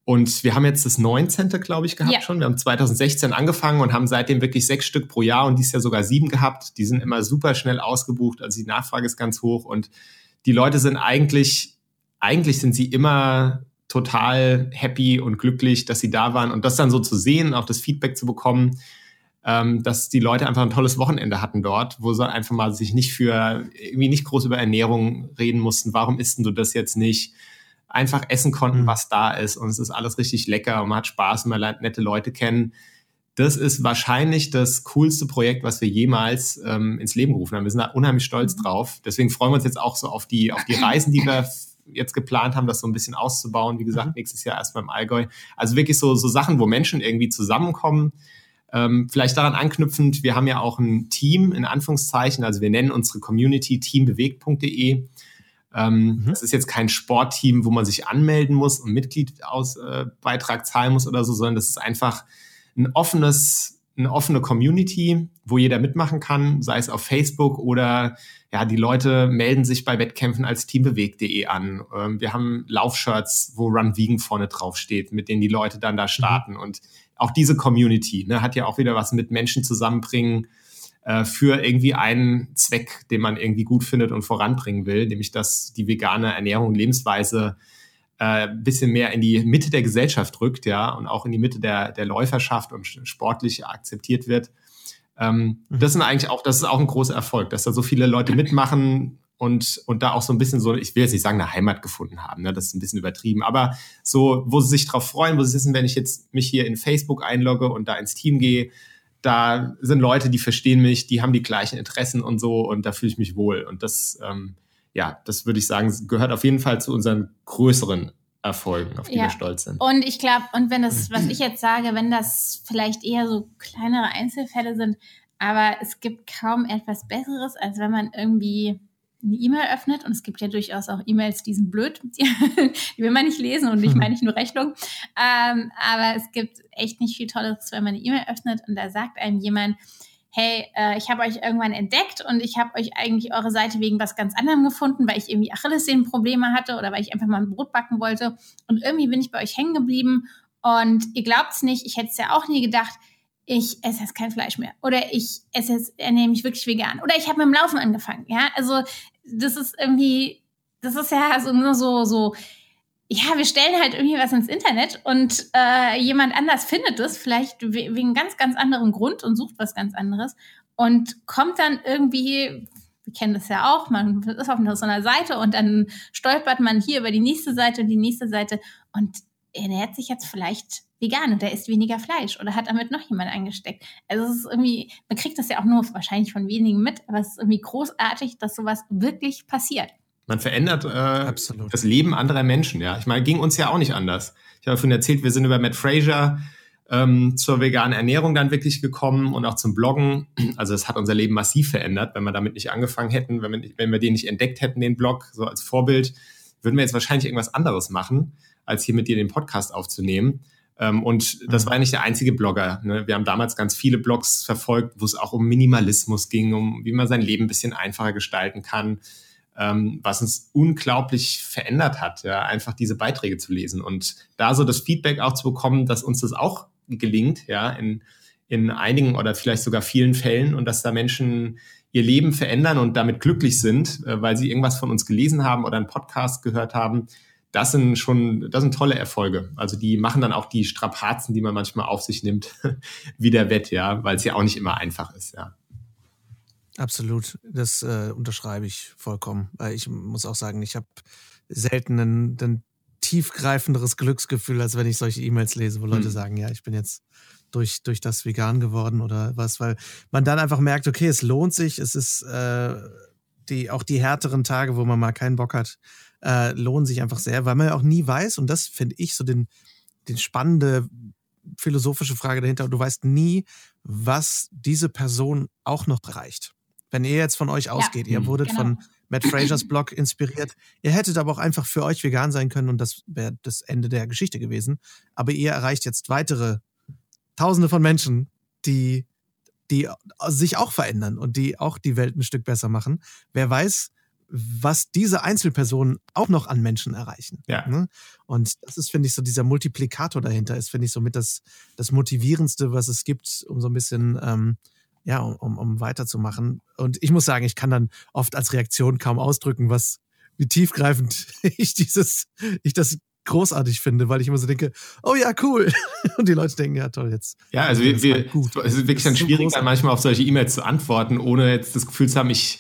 und wir haben jetzt das 19. glaube ich, gehabt ja. schon. Wir haben 2016 angefangen und haben seitdem wirklich sechs Stück pro Jahr und dies Jahr sogar sieben gehabt. Die sind immer super schnell ausgebucht, also die Nachfrage ist ganz hoch und die Leute sind eigentlich, eigentlich sind sie immer total happy und glücklich, dass sie da waren und das dann so zu sehen, auch das Feedback zu bekommen, ähm, dass die Leute einfach ein tolles Wochenende hatten dort, wo sie einfach mal sich nicht für irgendwie nicht groß über Ernährung reden mussten. Warum isst du das jetzt nicht? Einfach essen konnten, mhm. was da ist. Und es ist alles richtig lecker und man hat Spaß und man lernt nette Leute kennen. das ist wahrscheinlich das coolste Projekt, was wir jemals ähm, ins Leben gerufen haben. Wir sind da unheimlich stolz mhm. drauf. Deswegen freuen wir uns jetzt auch so auf die, auf die Reisen, die wir jetzt geplant haben, das so ein bisschen auszubauen. Wie gesagt, mhm. nächstes Jahr erstmal im Allgäu. Also wirklich so, so Sachen, wo Menschen irgendwie zusammenkommen. Ähm, vielleicht daran anknüpfend, wir haben ja auch ein Team, in Anführungszeichen, also wir nennen unsere Community teambewegt.de. Ähm, mhm. Das ist jetzt kein Sportteam, wo man sich anmelden muss und Mitgliedsausbeitrag äh, zahlen muss oder so, sondern das ist einfach ein offenes, eine offene Community, wo jeder mitmachen kann, sei es auf Facebook oder ja, die Leute melden sich bei Wettkämpfen als teambewegt.de an. Ähm, wir haben Laufshirts, wo Run Vegan vorne drauf steht, mit denen die Leute dann da mhm. starten. Mhm. Und auch diese Community ne, hat ja auch wieder was mit Menschen zusammenbringen äh, für irgendwie einen Zweck, den man irgendwie gut findet und voranbringen will, nämlich dass die vegane Ernährung und Lebensweise äh, bisschen mehr in die Mitte der Gesellschaft rückt, ja, und auch in die Mitte der, der Läuferschaft und sportlich akzeptiert wird. Ähm, mhm. Das sind eigentlich auch, das ist auch ein großer Erfolg, dass da so viele Leute mitmachen und, und da auch so ein bisschen so, ich will jetzt nicht sagen, eine Heimat gefunden haben, ne? das ist ein bisschen übertrieben, aber so, wo sie sich drauf freuen, wo sie wissen, wenn ich jetzt mich hier in Facebook einlogge und da ins Team gehe, da sind Leute, die verstehen mich, die haben die gleichen Interessen und so und da fühle ich mich wohl. Und das ähm, ja, das würde ich sagen, gehört auf jeden Fall zu unseren größeren Erfolgen, auf die ja. wir stolz sind. Und ich glaube, und wenn das, was ich jetzt sage, wenn das vielleicht eher so kleinere Einzelfälle sind, aber es gibt kaum etwas Besseres, als wenn man irgendwie eine E-Mail öffnet. Und es gibt ja durchaus auch E-Mails, die sind blöd, die will man nicht lesen und ich meine nicht nur Rechnung, ähm, aber es gibt echt nicht viel Tolles, wenn man eine E-Mail öffnet und da sagt einem jemand, hey, äh, ich habe euch irgendwann entdeckt und ich habe euch eigentlich eure Seite wegen was ganz anderem gefunden, weil ich irgendwie Achillessehnenprobleme hatte oder weil ich einfach mal ein Brot backen wollte. Und irgendwie bin ich bei euch hängen geblieben. Und ihr glaubt es nicht, ich hätte es ja auch nie gedacht, ich esse jetzt kein Fleisch mehr. Oder ich esse jetzt, ernähre mich wirklich vegan. Oder ich habe mit dem Laufen angefangen. Ja, also das ist irgendwie, das ist ja so nur so, so ja, wir stellen halt irgendwie was ins Internet und äh, jemand anders findet es, vielleicht wegen ganz, ganz anderem Grund und sucht was ganz anderes und kommt dann irgendwie, wir kennen das ja auch, man ist auf so einer Seite und dann stolpert man hier über die nächste Seite und die nächste Seite und er nähert sich jetzt vielleicht vegan und er isst weniger Fleisch oder hat damit noch jemand eingesteckt. Also es ist irgendwie, man kriegt das ja auch nur wahrscheinlich von wenigen mit, aber es ist irgendwie großartig, dass sowas wirklich passiert. Man verändert äh, das Leben anderer Menschen, ja. Ich meine, ging uns ja auch nicht anders. Ich habe vorhin erzählt, wir sind über Matt Fraser ähm, zur veganen Ernährung dann wirklich gekommen und auch zum Bloggen. Also es hat unser Leben massiv verändert, wenn wir damit nicht angefangen hätten, wenn wir, wenn wir den nicht entdeckt hätten, den Blog, so als Vorbild, würden wir jetzt wahrscheinlich irgendwas anderes machen, als hier mit dir den Podcast aufzunehmen. Ähm, und das mhm. war ja nicht der einzige Blogger. Ne? Wir haben damals ganz viele Blogs verfolgt, wo es auch um Minimalismus ging, um wie man sein Leben ein bisschen einfacher gestalten kann ähm, was uns unglaublich verändert hat, ja, einfach diese Beiträge zu lesen und da so das Feedback auch zu bekommen, dass uns das auch gelingt, ja, in, in einigen oder vielleicht sogar vielen Fällen und dass da Menschen ihr Leben verändern und damit glücklich sind, äh, weil sie irgendwas von uns gelesen haben oder einen Podcast gehört haben. Das sind schon, das sind tolle Erfolge. Also die machen dann auch die Strapazen, die man manchmal auf sich nimmt, wieder wett, ja, weil es ja auch nicht immer einfach ist, ja. Absolut, das äh, unterschreibe ich vollkommen. Ich muss auch sagen, ich habe selten ein, ein, tiefgreifenderes Glücksgefühl, als wenn ich solche E-Mails lese, wo Leute mhm. sagen, ja, ich bin jetzt durch, durch das vegan geworden oder was, weil man dann einfach merkt, okay, es lohnt sich, es ist äh, die, auch die härteren Tage, wo man mal keinen Bock hat, äh, lohnen sich einfach sehr, weil man ja auch nie weiß, und das finde ich so den, den spannende philosophische Frage dahinter, du weißt nie, was diese Person auch noch erreicht. Wenn ihr jetzt von euch ausgeht, ja, ihr wurdet genau. von Matt Frasers Blog inspiriert. Ihr hättet aber auch einfach für euch vegan sein können und das wäre das Ende der Geschichte gewesen. Aber ihr erreicht jetzt weitere Tausende von Menschen, die, die sich auch verändern und die auch die Welt ein Stück besser machen. Wer weiß, was diese Einzelpersonen auch noch an Menschen erreichen. Ja. Ne? Und das ist, finde ich, so dieser Multiplikator dahinter ist, finde ich, so mit das, das Motivierendste, was es gibt, um so ein bisschen ähm, ja, um, um weiterzumachen. Und ich muss sagen, ich kann dann oft als Reaktion kaum ausdrücken, was, wie tiefgreifend ich dieses, ich das großartig finde, weil ich immer so denke, oh ja, cool. Und die Leute denken, ja toll, jetzt. Ja, also wir, wir gut. es ist wirklich dann so schwierig, dann manchmal auf solche E-Mails zu antworten, ohne jetzt das Gefühl zu haben, ich,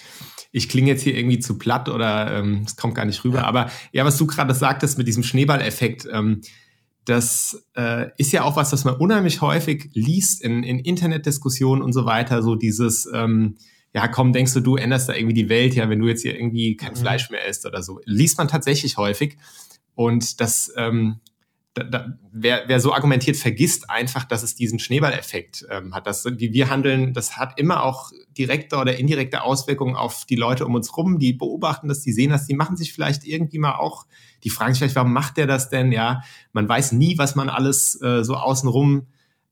ich klinge jetzt hier irgendwie zu platt oder ähm, es kommt gar nicht rüber. Ja. Aber ja, was du gerade sagtest mit diesem Schneeballeffekt, ähm, das äh, ist ja auch was, was man unheimlich häufig liest in, in Internetdiskussionen und so weiter. So dieses, ähm, ja, komm, denkst du, du änderst da irgendwie die Welt, ja, wenn du jetzt hier irgendwie kein mhm. Fleisch mehr isst oder so. Liest man tatsächlich häufig. Und das, ähm, da, da, wer, wer so argumentiert, vergisst einfach, dass es diesen Schneeballeffekt ähm, hat. Das, wie wir handeln, das hat immer auch direkte oder indirekte Auswirkungen auf die Leute um uns rum. Die beobachten das, die sehen das, die machen sich vielleicht irgendwie mal auch, die fragen sich vielleicht, warum macht der das denn? Ja, man weiß nie, was man alles äh, so außenrum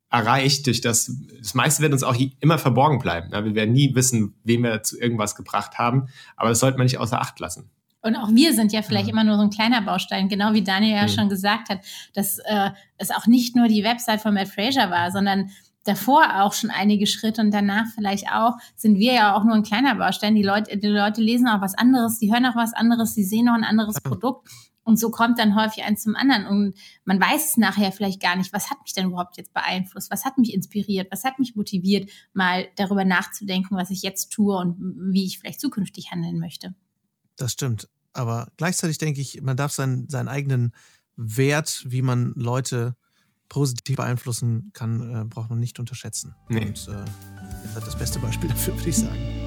erreicht. Durch das, das meiste wird uns auch immer verborgen bleiben. Ja, wir werden nie wissen, wem wir zu irgendwas gebracht haben, aber das sollte man nicht außer Acht lassen. Und auch wir sind ja vielleicht ja. immer nur so ein kleiner Baustein, genau wie Daniel ja, ja. schon gesagt hat, dass äh, es auch nicht nur die Website von Matt Fraser war, sondern davor auch schon einige Schritte und danach vielleicht auch, sind wir ja auch nur ein kleiner Baustein. Die Leute, die Leute lesen auch was anderes, die hören auch was anderes, die sehen auch ein anderes Produkt. Und so kommt dann häufig eins zum anderen. Und man weiß es nachher vielleicht gar nicht, was hat mich denn überhaupt jetzt beeinflusst? Was hat mich inspiriert? Was hat mich motiviert, mal darüber nachzudenken, was ich jetzt tue und wie ich vielleicht zukünftig handeln möchte? Das stimmt. Aber gleichzeitig denke ich, man darf seinen, seinen eigenen Wert, wie man Leute positiv beeinflussen kann, äh, braucht man nicht unterschätzen. Nee. Und äh, das ist das beste Beispiel dafür, würde ich sagen.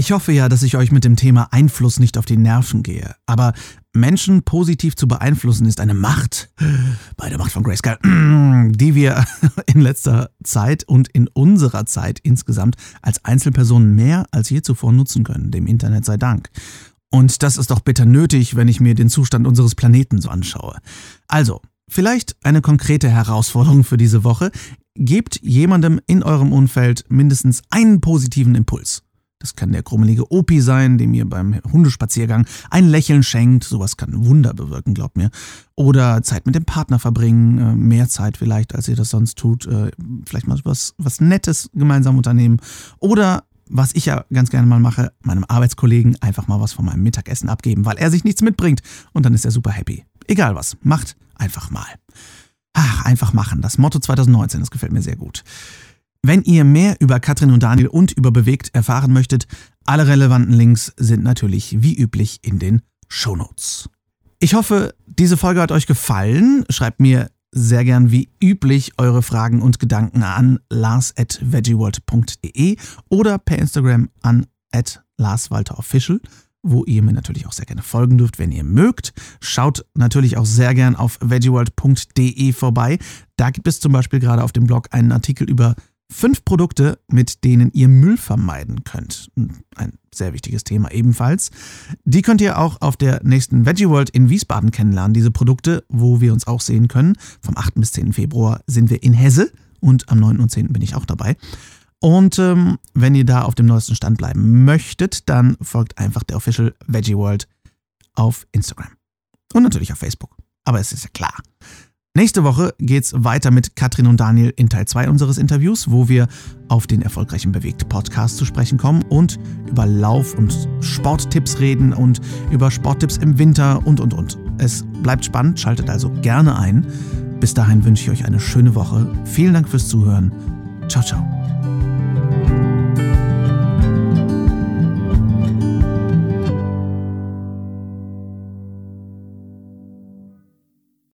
Ich hoffe ja, dass ich euch mit dem Thema Einfluss nicht auf die Nerven gehe. Aber Menschen positiv zu beeinflussen ist eine Macht, bei der Macht von Grayscale, die wir in letzter Zeit und in unserer Zeit insgesamt als Einzelpersonen mehr als je zuvor nutzen können. Dem Internet sei Dank. Und das ist doch bitter nötig, wenn ich mir den Zustand unseres Planeten so anschaue. Also, vielleicht eine konkrete Herausforderung für diese Woche. Gebt jemandem in eurem Umfeld mindestens einen positiven Impuls. Das kann der krummelige Opi sein, dem ihr beim Hundespaziergang ein Lächeln schenkt. Sowas kann Wunder bewirken, glaubt mir. Oder Zeit mit dem Partner verbringen, äh, mehr Zeit vielleicht, als ihr das sonst tut. Äh, vielleicht mal was, was Nettes gemeinsam unternehmen. Oder was ich ja ganz gerne mal mache, meinem Arbeitskollegen einfach mal was von meinem Mittagessen abgeben, weil er sich nichts mitbringt. Und dann ist er super happy. Egal was, macht einfach mal. Ach, einfach machen. Das Motto 2019, das gefällt mir sehr gut. Wenn ihr mehr über Katrin und Daniel und über Bewegt erfahren möchtet, alle relevanten Links sind natürlich wie üblich in den Shownotes. Ich hoffe, diese Folge hat euch gefallen. Schreibt mir sehr gern wie üblich eure Fragen und Gedanken an lars.veggieworld.de oder per Instagram an at larswalterofficial, wo ihr mir natürlich auch sehr gerne folgen dürft, wenn ihr mögt. Schaut natürlich auch sehr gern auf veggieworld.de vorbei. Da gibt es zum Beispiel gerade auf dem Blog einen Artikel über Fünf Produkte, mit denen ihr Müll vermeiden könnt. Ein sehr wichtiges Thema ebenfalls. Die könnt ihr auch auf der nächsten Veggie World in Wiesbaden kennenlernen, diese Produkte, wo wir uns auch sehen können. Vom 8. bis 10. Februar sind wir in Hesse und am 9. und 10. bin ich auch dabei. Und ähm, wenn ihr da auf dem neuesten Stand bleiben möchtet, dann folgt einfach der Official Veggie World auf Instagram. Und natürlich auf Facebook. Aber es ist ja klar. Nächste Woche geht's weiter mit Katrin und Daniel in Teil 2 unseres Interviews, wo wir auf den erfolgreichen Bewegt Podcast zu sprechen kommen und über Lauf- und Sporttipps reden und über Sporttipps im Winter und und und. Es bleibt spannend, schaltet also gerne ein. Bis dahin wünsche ich euch eine schöne Woche. Vielen Dank fürs Zuhören. Ciao, ciao.